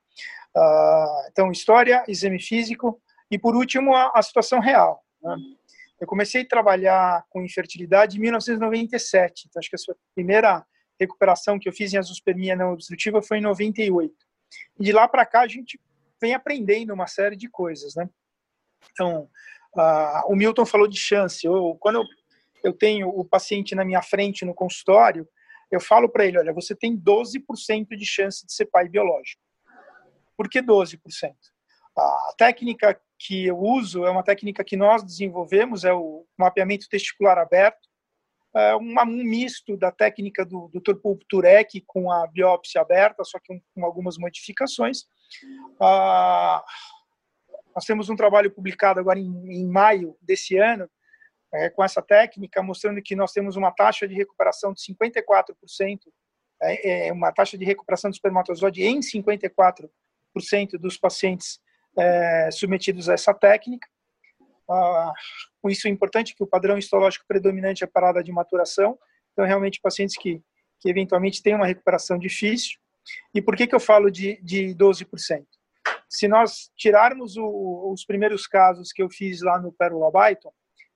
Uh, então, história, exame físico e, por último, a, a situação real. Né? Eu comecei a trabalhar com infertilidade em 1997. Então, acho que a primeira recuperação que eu fiz em azospermia não obstrutiva foi em 98. E de lá para cá a gente vem aprendendo uma série de coisas, né? Então, uh, o Milton falou de chance. Eu, quando eu, eu tenho o paciente na minha frente no consultório, eu falo para ele, olha, você tem 12% de chance de ser pai biológico. Por que 12%? A técnica que eu uso é uma técnica que nós desenvolvemos, é o mapeamento testicular aberto, é um misto da técnica do Dr. Turek com a biópsia aberta, só que com algumas modificações. Ah, nós temos um trabalho publicado agora em, em maio desse ano, é, com essa técnica, mostrando que nós temos uma taxa de recuperação de 54%, é, é, uma taxa de recuperação do espermatozoide em 54% dos pacientes é, submetidos a essa técnica. Ah, isso é importante que o padrão histológico predominante é a parada de maturação. Então, realmente, pacientes que, que eventualmente têm uma recuperação difícil. E por que, que eu falo de, de 12%? Se nós tirarmos o, os primeiros casos que eu fiz lá no Pérola Byton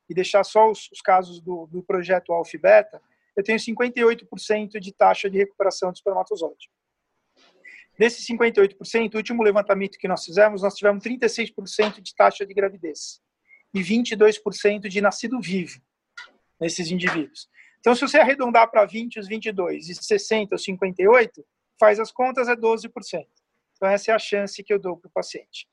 e deixar só os, os casos do, do projeto Alpha Beta, eu tenho 58% de taxa de recuperação do espermatozoide. Desses 58%, o último levantamento que nós fizemos, nós tivemos 36% de taxa de gravidez e 22% de nascido vivo nesses indivíduos. Então, se você arredondar para 20, os 22, e 60, os 58, faz as contas, é 12%. Então, essa é a chance que eu dou para o paciente.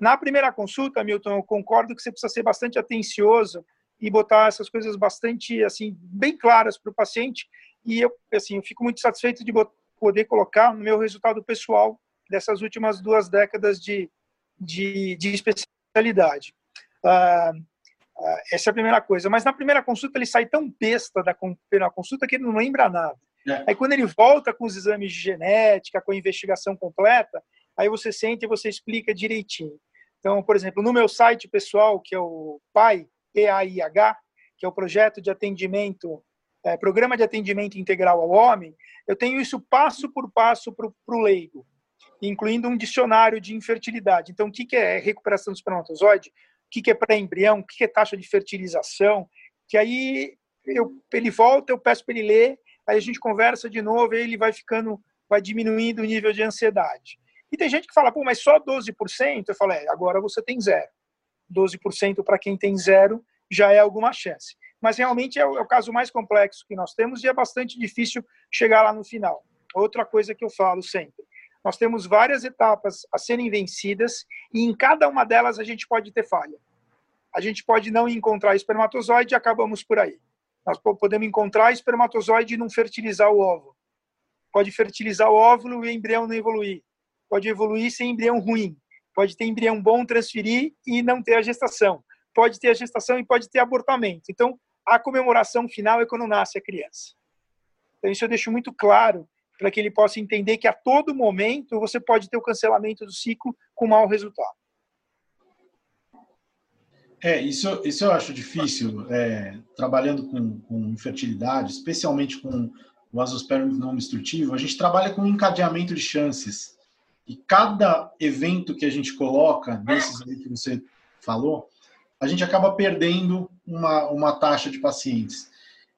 Na primeira consulta, Milton, eu concordo que você precisa ser bastante atencioso e botar essas coisas bastante, assim, bem claras para o paciente. E eu, assim, eu fico muito satisfeito de poder colocar no meu resultado pessoal dessas últimas duas décadas de, de, de especialidade. Uh, uh, essa é a primeira coisa. Mas na primeira consulta ele sai tão besta da primeira consulta que ele não lembra nada. É. Aí quando ele volta com os exames de genética, com a investigação completa, aí você sente e você explica direitinho. Então, por exemplo, no meu site pessoal, que é o PAI, PAIH, que é o projeto de atendimento, é, programa de atendimento integral ao homem, eu tenho isso passo por passo para o leigo, incluindo um dicionário de infertilidade. Então, o que, que é recuperação do espermatozoide? O que, que é pré-embrião? O que, que é taxa de fertilização? Que aí eu, ele volta, eu peço para ele ler, aí a gente conversa de novo, aí ele vai ficando, vai diminuindo o nível de ansiedade. E tem gente que fala, pô, mas só 12%? Eu falo, é, agora você tem zero. 12% para quem tem zero já é alguma chance. Mas realmente é o, é o, caso mais complexo que nós temos e é bastante difícil chegar lá no final. Outra coisa que eu falo sempre: nós temos várias etapas a serem vencidas e em cada uma delas a gente pode ter falha. A gente pode não encontrar espermatozoide e acabamos por aí. Nós podemos encontrar espermatozoide e não fertilizar o óvulo. Pode fertilizar o óvulo e o embrião não evoluir. Pode evoluir sem embrião ruim. Pode ter embrião bom, transferir e não ter a gestação. Pode ter a gestação e pode ter abortamento. Então, a comemoração final é quando nasce a criança. Então, isso eu deixo muito claro para que ele possa entender que a todo momento você pode ter o cancelamento do ciclo com mau resultado. É, isso, isso eu acho difícil, é, trabalhando com, com infertilidade, especialmente com o azoospermio não destrutivo, a gente trabalha com um encadeamento de chances. E cada evento que a gente coloca, desses aí que você falou, a gente acaba perdendo uma, uma taxa de pacientes.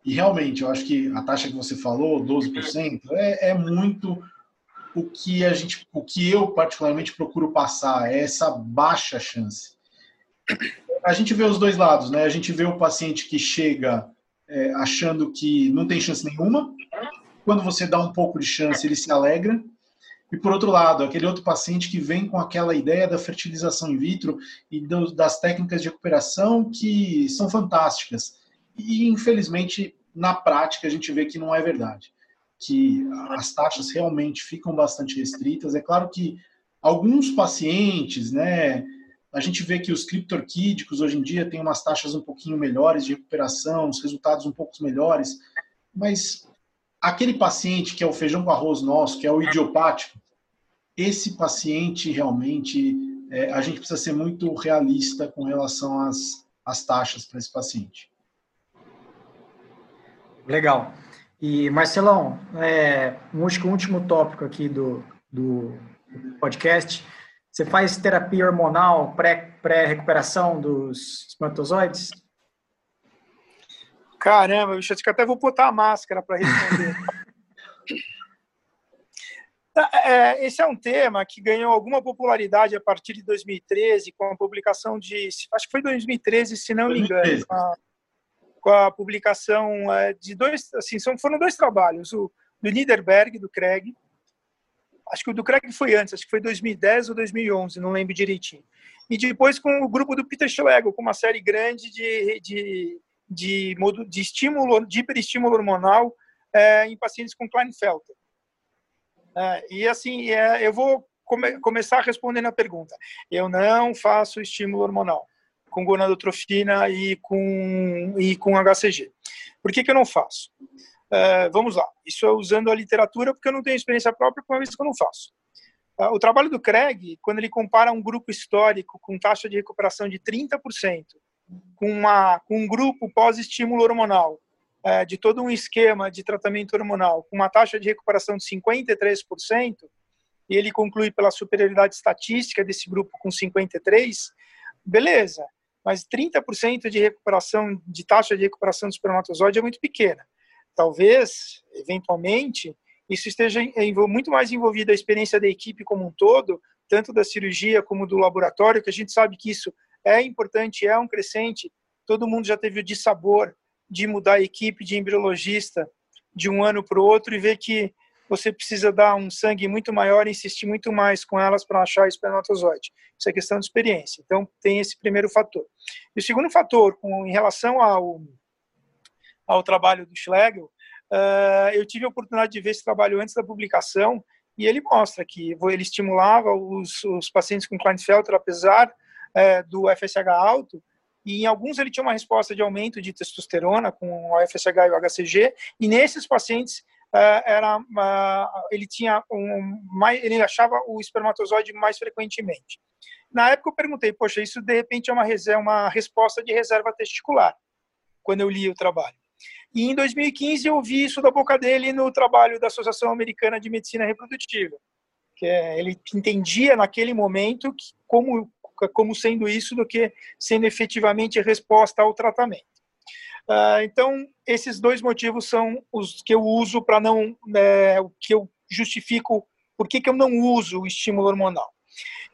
E realmente, eu acho que a taxa que você falou, 12%, é, é muito o que a gente, o que eu particularmente procuro passar, é essa baixa chance. A gente vê os dois lados, né? A gente vê o paciente que chega é, achando que não tem chance nenhuma. Quando você dá um pouco de chance, ele se alegra. E por outro lado, aquele outro paciente que vem com aquela ideia da fertilização in vitro e das técnicas de recuperação que são fantásticas. E infelizmente, na prática, a gente vê que não é verdade. Que as taxas realmente ficam bastante restritas. É claro que alguns pacientes, né, a gente vê que os criptorquídicos hoje em dia têm umas taxas um pouquinho melhores de recuperação, os resultados um pouco melhores, mas aquele paciente que é o feijão com arroz nosso, que é o idiopático, esse paciente realmente é, a gente precisa ser muito realista com relação às, às taxas para esse paciente. Legal. E Marcelão, é, um último tópico aqui do, do podcast. Você faz terapia hormonal pré-recuperação pré dos espermatozoides? Caramba, bicho, acho que até vou botar a máscara para responder. é, esse é um tema que ganhou alguma popularidade a partir de 2013, com a publicação de. Acho que foi 2013, se não me engano, com a, com a publicação é, de dois. Assim, foram dois trabalhos, o do Niederberg, do Craig. Acho que o do Craig foi antes, acho que foi 2010 ou 2011, não lembro direitinho. E depois com o grupo do Peter Schlegel, com uma série grande de, de de, de estímulo, de hiperestímulo hormonal é, em pacientes com Klinefelter. É, e assim, é, eu vou come, começar respondendo a pergunta. Eu não faço estímulo hormonal com gonadotrofina e com, e com HCG. Por que, que eu não faço? É, vamos lá, isso é usando a literatura, porque eu não tenho experiência própria, por uma vez que eu não faço. É, o trabalho do Craig, quando ele compara um grupo histórico com taxa de recuperação de 30%, com, uma, com um grupo pós-estímulo hormonal é, de todo um esquema de tratamento hormonal com uma taxa de recuperação de 53%, e ele conclui pela superioridade estatística desse grupo com 53%, beleza, mas 30% de recuperação, de taxa de recuperação do espermatozoide é muito pequena. Talvez, eventualmente, isso esteja muito mais envolvido a experiência da equipe como um todo, tanto da cirurgia como do laboratório, que a gente sabe que isso é importante, é um crescente. Todo mundo já teve o dissabor de mudar a equipe de embriologista de um ano para o outro e ver que você precisa dar um sangue muito maior e insistir muito mais com elas para achar espermatozoide. Isso é questão de experiência. Então, tem esse primeiro fator. E o segundo fator, com, em relação ao, ao trabalho do Schlegel, uh, eu tive a oportunidade de ver esse trabalho antes da publicação e ele mostra que ele estimulava os, os pacientes com Klinefelter, apesar uh, do FSH alto, e em alguns ele tinha uma resposta de aumento de testosterona com o FSH e o HCG, e nesses pacientes uh, era uh, ele tinha um mais, ele achava o espermatozoide mais frequentemente. Na época eu perguntei, poxa, isso de repente é uma, reserva, uma resposta de reserva testicular, quando eu li o trabalho. E em 2015 eu vi isso da boca dele no trabalho da Associação Americana de Medicina Reprodutiva, que é, ele entendia naquele momento que, como como sendo isso do que sendo efetivamente resposta ao tratamento. Uh, então, esses dois motivos são os que eu uso para não, é, o que eu justifico por que, que eu não uso o estímulo hormonal.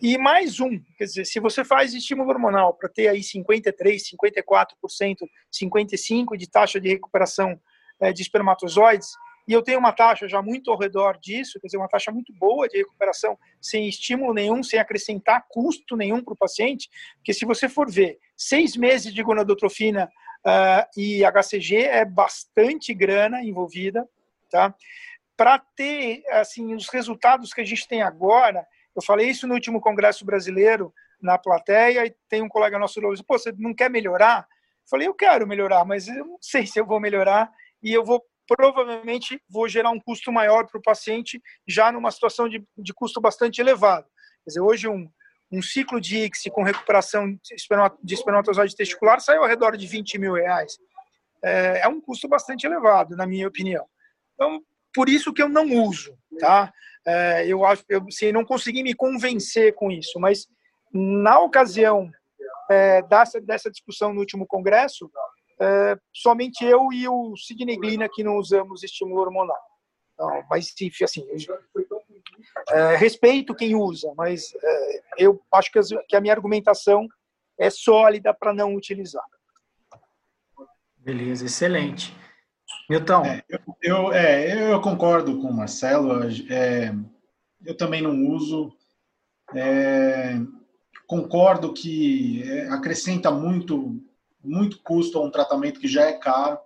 E mais um, quer dizer, se você faz estímulo hormonal para ter aí 53, 54%, 55% de taxa de recuperação é, de espermatozoides, e eu tenho uma taxa já muito ao redor disso, quer dizer, uma taxa muito boa de recuperação, sem estímulo nenhum, sem acrescentar custo nenhum para o paciente, porque se você for ver, seis meses de gonadotrofina uh, e HCG é bastante grana envolvida, tá? Para ter, assim, os resultados que a gente tem agora, eu falei isso no último congresso brasileiro, na plateia, e tem um colega nosso que disse, pô, você não quer melhorar? Eu falei, eu quero melhorar, mas eu não sei se eu vou melhorar, e eu vou provavelmente vou gerar um custo maior para o paciente, já numa situação de, de custo bastante elevado. Quer dizer, hoje um, um ciclo de ICSI com recuperação de espermatozoide testicular sai ao redor de 20 mil reais. É, é, um custo bastante elevado, na minha opinião. Então, por isso que eu não uso, tá? É, eu acho, eu assim, não consegui me convencer com isso, mas na ocasião é, dessa, dessa discussão no último congresso, é, somente eu e o Sidney Glina que não usamos estímulo hormonal. Então, mas, assim, é, respeito quem usa, mas é, eu acho que, as, que, a minha argumentação é sólida para não utilizar. Beleza, excelente. Milton. É, eu, eu, é, eu, concordo com o Marcelo, é, eu também não uso. É, concordo que acrescenta muito muito custo a um tratamento que já é caro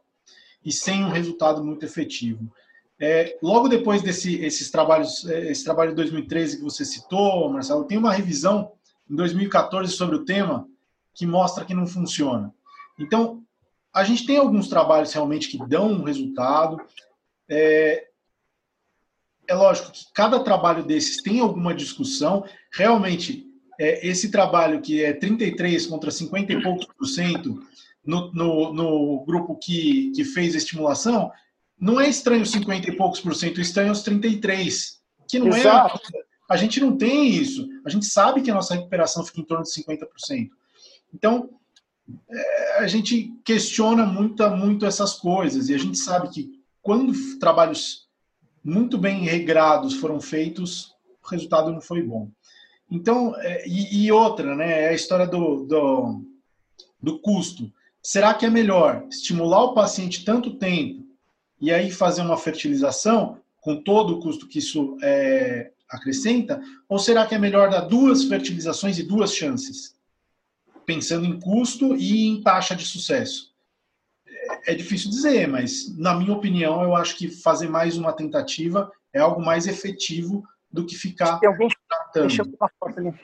e sem um resultado muito efetivo. É, logo depois desse esses trabalhos, é, esse trabalho de 2013 que você citou, Marcelo, tem uma revisão em 2014 sobre o tema que mostra que não funciona. Então, a gente tem alguns trabalhos realmente que dão um resultado. É, é lógico que cada trabalho desses tem alguma discussão. Realmente, é, esse trabalho que é 33 contra 50 e poucos por cento no, no, no, grupo que, que fez a estimulação, não é estranho 50 e poucos por cento, estranho os 33, que não é Exato. é. A gente não tem isso. A gente sabe que a nossa recuperação fica em torno de 50%. Então, é, a gente questiona muito, muito essas coisas e a gente sabe que quando trabalhos muito bem regrados foram feitos, o resultado não foi bom. Então, é, e, e, outra, né, é a história do, do, do custo. Será que é melhor estimular o paciente tanto tempo e aí fazer uma fertilização com todo o custo que isso é, acrescenta? Ou será que é melhor dar duas fertilizações e duas chances? Pensando em custo e em taxa de sucesso. É, é difícil dizer, mas na minha opinião, eu acho que fazer mais uma tentativa é algo mais efetivo do que ficar Tem. Tratando. Deixa eu ali.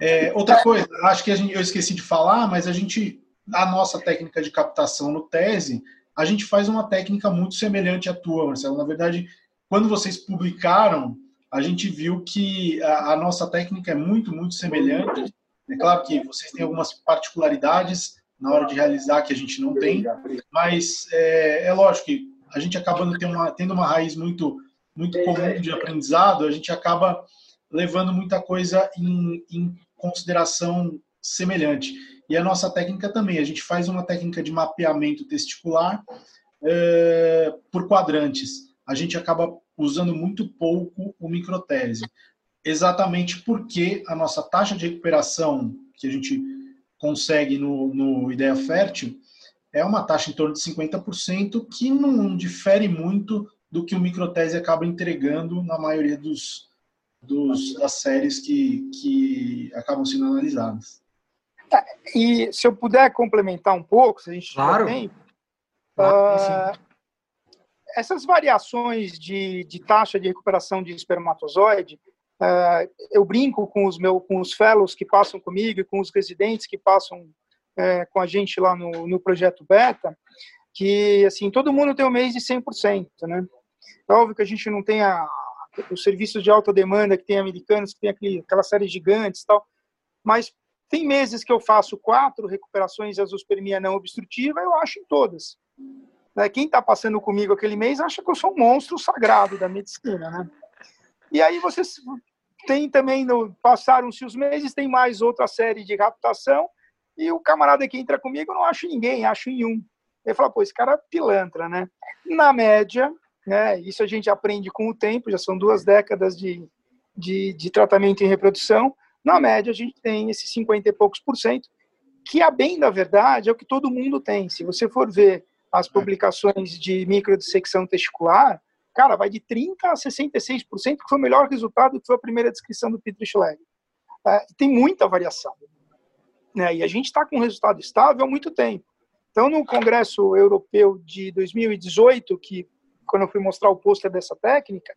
É, outra coisa, acho que gente, eu esqueci de falar, mas a gente, a nossa técnica de captação no tese, a gente faz uma técnica muito semelhante à tua, Marcelo. Na verdade, quando vocês publicaram, a gente viu que a, a nossa técnica é muito, muito semelhante. É claro que vocês têm algumas particularidades, na hora de realizar que a gente não tem, mas é, é lógico que a gente acabando tendo uma, tendo uma raiz muito, muito comum de aprendizado, a gente acaba levando muita coisa em, em consideração semelhante. E a nossa técnica também, a gente faz uma técnica de mapeamento testicular é, por quadrantes. A gente acaba usando muito pouco o microtese, exatamente porque a nossa taxa de recuperação que a gente consegue no, no Ideia Fértil é uma taxa em torno de 50%, que não difere muito do que o microtese acaba entregando na maioria dos, dos, das séries que, que acabam sendo analisadas. É, e se eu puder complementar um pouco, se a gente claro. tem claro, uh, essas variações de, de, taxa de recuperação de espermatozoide, uh, eu brinco com os meus com os fellows que passam comigo e com os residentes que passam uh, com a gente lá no, no projeto Beta, que assim todo mundo tem um mês de 100%, né? É óbvio que a gente não tem a, os serviços de alta demanda que tem americanos, que tem aquele, aquela série gigantes tal, mas tem meses que eu faço quatro recuperações de azospermia não obstrutiva, eu acho em todas. Né? Quem está passando comigo aquele mês acha que eu sou um monstro sagrado da medicina, né? E aí vocês tem também, passaram-se os meses, tem mais outra série de captação, e o camarada que entra comigo, eu não acho ninguém, acho em um. Ele fala, pô, esse cara é pilantra, né? Na média, né, isso a gente aprende com o tempo, já são duas décadas de, de, de tratamento em reprodução, na média, a gente tem esses 50 e poucos por cento, que a bem da verdade é o que todo mundo tem. Se você for ver as publicações de microdissecção testicular, cara, vai de 30% a 66%, que foi o melhor resultado que foi a primeira descrição do Peter Schlegel. É, tem muita variação. Né? E a gente está com um resultado estável há muito tempo. Então, no Congresso Europeu de 2018, que quando eu fui mostrar o pôster dessa técnica,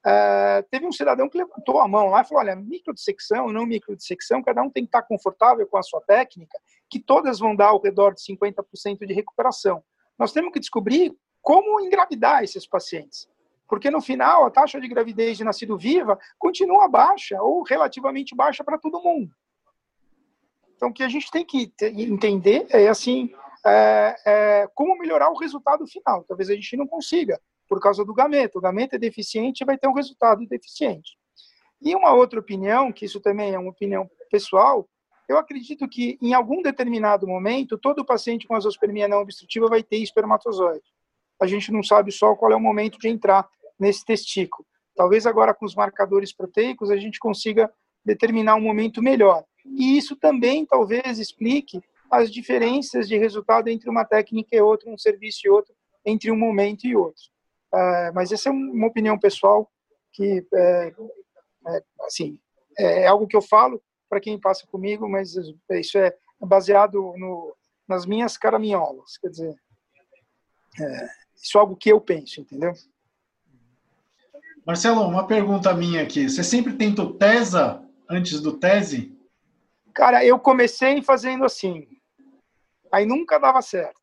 Uh, teve um cidadão que levantou a mão lá e falou: olha, microdissecção, não microdissecção, cada um tem que estar confortável com a sua técnica, que todas vão dar ao redor de 50% de recuperação. Nós temos que descobrir como engravidar esses pacientes. Porque no final, a taxa de gravidez de nascido viva continua baixa ou relativamente baixa para todo mundo. Então, o que a gente tem que entender é assim: é, é, como melhorar o resultado final. Talvez a gente não consiga, por causa do gameta. O gameta é deficiente e vai ter um resultado deficiente. E uma outra opinião, que isso também é uma opinião pessoal, eu acredito que em algum determinado momento, todo paciente com azospermia não obstrutiva vai ter espermatozoide. A gente não sabe só qual é o momento de entrar nesse testículo. Talvez agora com os marcadores proteicos a gente consiga determinar um momento melhor. E isso também talvez explique as diferenças de resultado entre uma técnica e outra, um serviço e outro, entre um momento e outro. Uh, mas essa é uma opinião pessoal que, é, é, assim, é, é algo que eu falo para quem passa comigo, mas isso é baseado no, nas minhas caraminholas, quer dizer, é, isso é algo que eu penso, entendeu? Marcelo, uma pergunta minha aqui. Você sempre tentou TESA antes do TESE? Cara, eu comecei fazendo assim. Aí nunca dava certo.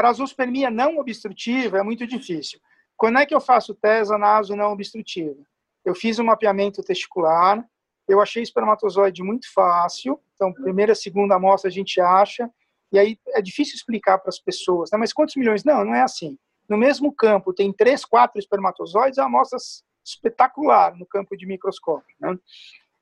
Para a zoospermia não obstrutiva é muito difícil. Quando é que eu faço TESA naso não obstrutiva? Eu fiz um mapeamento testicular, eu achei espermatozoide muito fácil, então primeira, segunda amostra a gente acha, e aí é difícil explicar para as pessoas, né? mas quantos milhões? Não, não é assim. No mesmo campo tem três, quatro espermatozoides, a amostra espetacular no campo de microscópio. Né?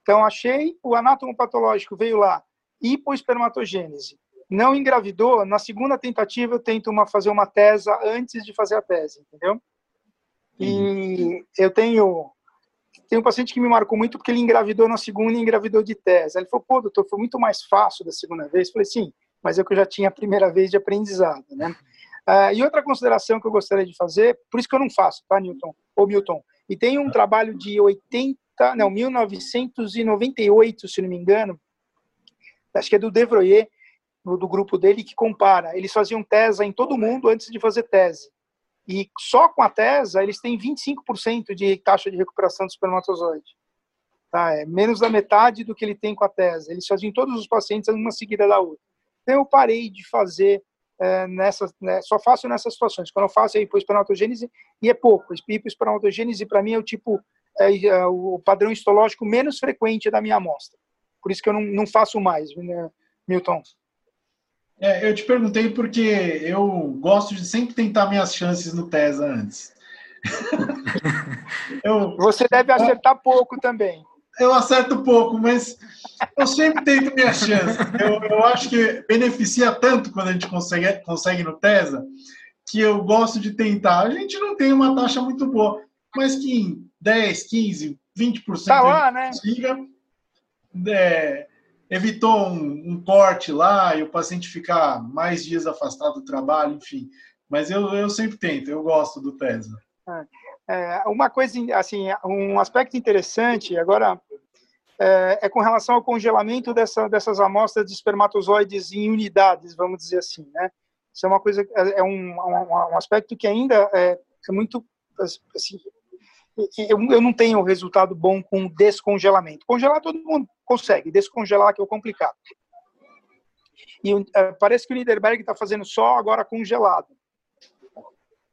Então achei, o anátomo patológico veio lá, hipoespermatogênese não engravidou, na segunda tentativa eu tento uma, fazer uma tesa antes de fazer a tese, entendeu? E eu tenho tem um paciente que me marcou muito porque ele engravidou na segunda e engravidou de tese. Ele falou, pô, doutor, foi muito mais fácil da segunda vez. Eu falei, sim, mas é que eu já tinha a primeira vez de aprendizado, né? Uh, e outra consideração que eu gostaria de fazer, por isso que eu não faço, tá, Newton? Ou Milton. E tem um trabalho de 80, não, 1998, se não me engano, acho que é do Devroyer, do grupo dele que compara. Eles faziam tese em todo mundo antes de fazer tese. E só com a tese eles têm 25% de taxa de recuperação do espermatozoide. Tá? É menos da metade do que ele tem com a tese. Eles faziam todos os pacientes uma seguida da outra. Então eu parei de fazer é, nessas, né, só faço nessas situações. Quando eu faço a hipoespermatogênese, e é pouco. Hipoespermatogênese, para mim, é o tipo, é, é, o padrão histológico menos frequente da minha amostra. Por isso que eu não, não faço mais. Né? Milton. É, eu te perguntei porque eu gosto de sempre tentar minhas chances no TESA antes. eu, Você deve acertar pouco também. Eu acerto pouco, mas eu sempre tento minha chance. Eu, eu acho que beneficia tanto quando a gente consegue, consegue no TESA que eu gosto de tentar. A gente não tem uma taxa muito boa, mas que em 10, 15, 20% tá lá, né? consiga, é, evitou um, um, corte lá e o paciente ficar mais dias afastado do trabalho, enfim. Mas eu, eu sempre tento, eu gosto do TESA. É, uma coisa, assim, um aspecto interessante, agora, é, é, com relação ao congelamento dessa, dessas amostras de espermatozoides em unidades, vamos dizer assim, né? Isso é uma coisa, é, é um, um, um aspecto que ainda é, é muito, assim, eu, eu não tenho resultado bom com descongelamento. Congelar todo mundo consegue, descongelar que é o complicado. E uh, parece que o Niederberg está fazendo só agora congelado.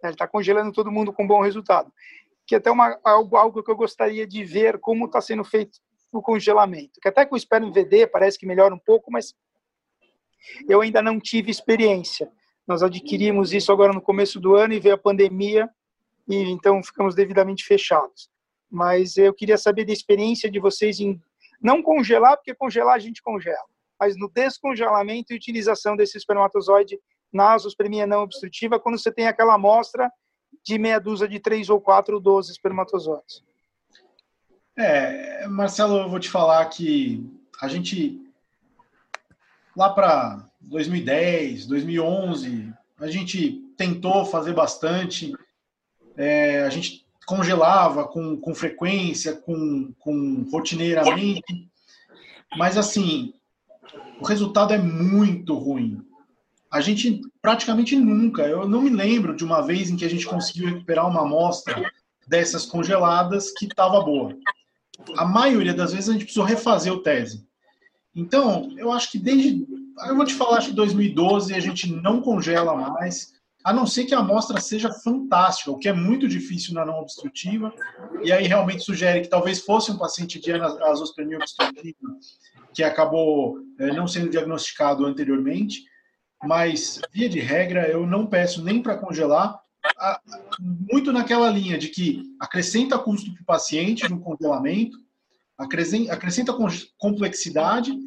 Ele está congelando todo mundo com bom resultado. Que é até uma, algo, algo que eu gostaria de ver como está sendo feito o congelamento. Que até com o Sperm VD parece que melhora um pouco, mas eu ainda não tive experiência. Nós adquirimos isso agora no começo do ano e veio a pandemia e então ficamos devidamente fechados. Mas eu queria saber da experiência de vocês em não congelar, porque congelar a gente congela, mas no descongelamento e utilização desse espermatozoide na azospermia não obstrutiva, quando você tem aquela amostra de meia dúzia de três ou quatro ou doze espermatozoides. É, Marcelo, eu vou te falar que a gente lá para 2010, 2011, a gente tentou fazer bastante é, a gente congelava com, com frequência, com, com rotineiramente, mas assim, o resultado é muito ruim. A gente praticamente nunca, eu não me lembro de uma vez em que a gente conseguiu recuperar uma amostra dessas congeladas que estava boa. A maioria das vezes a gente precisou refazer o tese. Então, eu acho que desde, eu vou te falar, acho que 2012 a gente não congela mais a não ser que a amostra seja fantástica, o que é muito difícil na não obstrutiva, e aí realmente sugere que talvez fosse um paciente de azospermia obstrutiva que acabou é, não sendo diagnosticado anteriormente, mas, via de regra, eu não peço nem para congelar, muito naquela linha de que acrescenta custo para o paciente no congelamento, acrescenta complexidade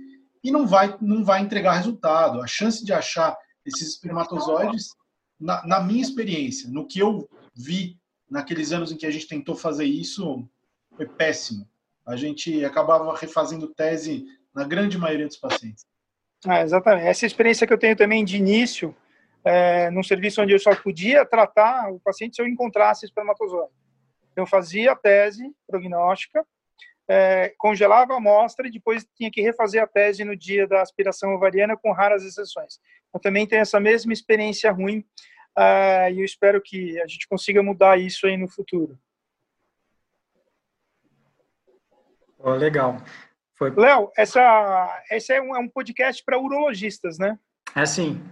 e não vai, não vai entregar resultado. A chance de achar esses espermatozoides na, na, minha experiência, no que eu vi naqueles anos em que a gente tentou fazer isso, foi péssimo. A gente acabava refazendo tese na grande maioria dos pacientes. Ah, exatamente. Essa experiência que eu tenho também de início, é, num serviço onde eu só podia tratar o paciente se eu encontrasse espermatozoide. Eu fazia a tese prognóstica, é, congelava a amostra e depois tinha que refazer a tese no dia da aspiração ovariana, com raras exceções. Eu também tenho essa mesma experiência ruim uh, e eu espero que a gente consiga mudar isso aí no futuro. Oh, legal. Foi... Léo, essa, esse é um, é um podcast para urologistas, né? É sim.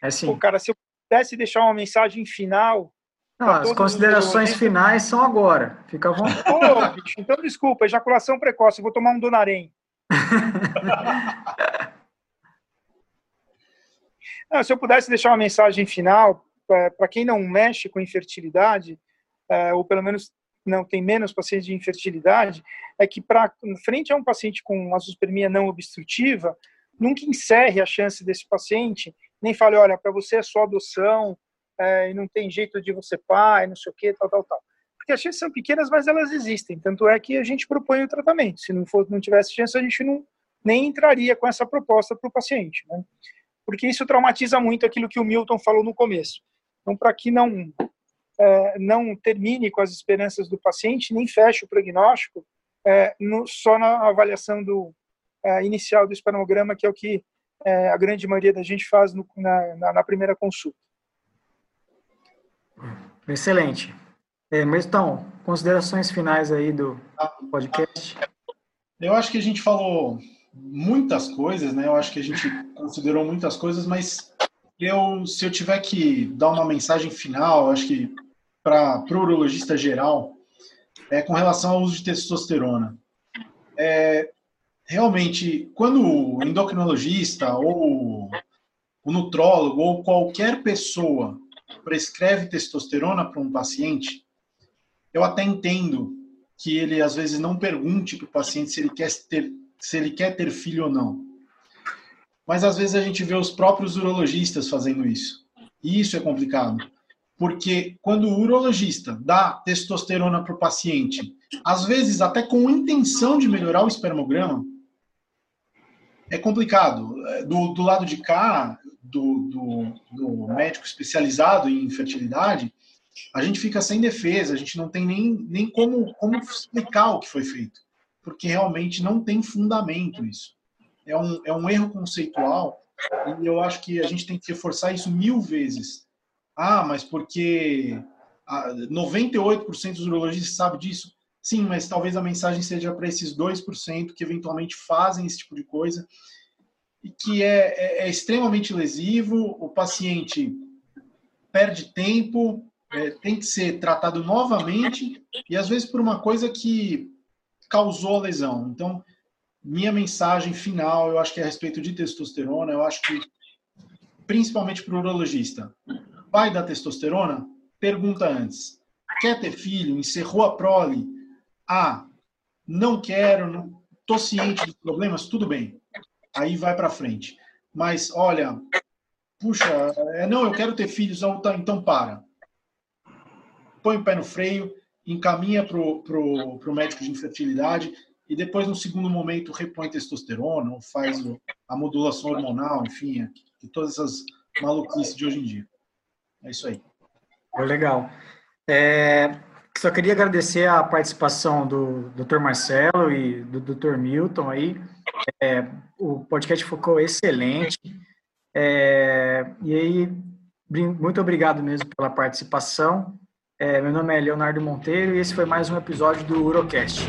É sim. Pô, cara, se eu pudesse deixar uma mensagem final não, as considerações finais são agora. Fica à vontade. Pô, bicho, então desculpa, ejaculação precoce, vou tomar um Donarém. não, se eu pudesse deixar uma mensagem final, é, para quem não mexe com infertilidade, é, ou pelo menos não tem menos pacientes de infertilidade, é que para frente a um paciente com azospermia não obstrutiva, nunca encerre a chance desse paciente, nem fale, olha, para você é só adoção, é, e não tem jeito de você pai, não sei o que, tal, tal, tal. Porque as chances são pequenas, mas elas existem. Tanto é que a gente propõe o tratamento. Se não, for, não tivesse chance, a gente não, nem entraria com essa proposta para o paciente. Né? Porque isso traumatiza muito aquilo que o Milton falou no começo. Então, para que não, é, não termine com as esperanças do paciente, nem feche o prognóstico é, no, só na avaliação do, é, inicial do espermograma, que é o que é, a grande maioria da gente faz no, na, na, na primeira consulta. Excelente. É, mas então, considerações finais aí do podcast. Eu acho que a gente falou muitas coisas, né? Eu acho que a gente considerou muitas coisas, mas eu, se eu tiver que dar uma mensagem final, acho que para o urologista geral, é com relação ao uso de testosterona. É, realmente, quando o endocrinologista ou o nutrólogo ou qualquer pessoa prescreve testosterona para um paciente, eu até entendo que ele às vezes não pergunte para o paciente se ele quer ter se ele quer ter filho ou não. Mas às vezes a gente vê os próprios urologistas fazendo isso. E isso é complicado. Porque quando o urologista dá testosterona para o paciente, às vezes até com intenção de melhorar o espermograma, é complicado. Do, do lado de cá, do, do, do médico especializado em fertilidade, a gente fica sem defesa, a gente não tem nem, nem como, como explicar o que foi feito, porque realmente não tem fundamento isso. É um, é um erro conceitual e eu acho que a gente tem que reforçar isso mil vezes. Ah, mas porque 98% dos urologistas sabem disso? Sim, mas talvez a mensagem seja para esses 2% que eventualmente fazem esse tipo de coisa e que é, é, é extremamente lesivo, o paciente perde tempo, é, tem que ser tratado novamente e às vezes por uma coisa que causou a lesão. Então, minha mensagem final, eu acho que é a respeito de testosterona, eu acho que principalmente para o urologista, vai dar testosterona? Pergunta antes. Quer ter filho? Encerrou a prole? Ah, não quero, não, tô ciente dos problemas, tudo bem aí vai para frente. Mas, olha, puxa, é, não, eu quero ter filhos, então, então para. Põe o pé no freio, encaminha para o médico de infertilidade e depois, no segundo momento, repõe testosterona ou faz a modulação hormonal, enfim, é, e todas essas maluquices de hoje em dia. É isso aí. Legal. É, só queria agradecer a participação do Dr. Marcelo e do Dr. Milton aí. É, o podcast ficou excelente. É, e aí, muito obrigado mesmo pela participação. É, meu nome é Leonardo Monteiro e esse foi mais um episódio do Urocast.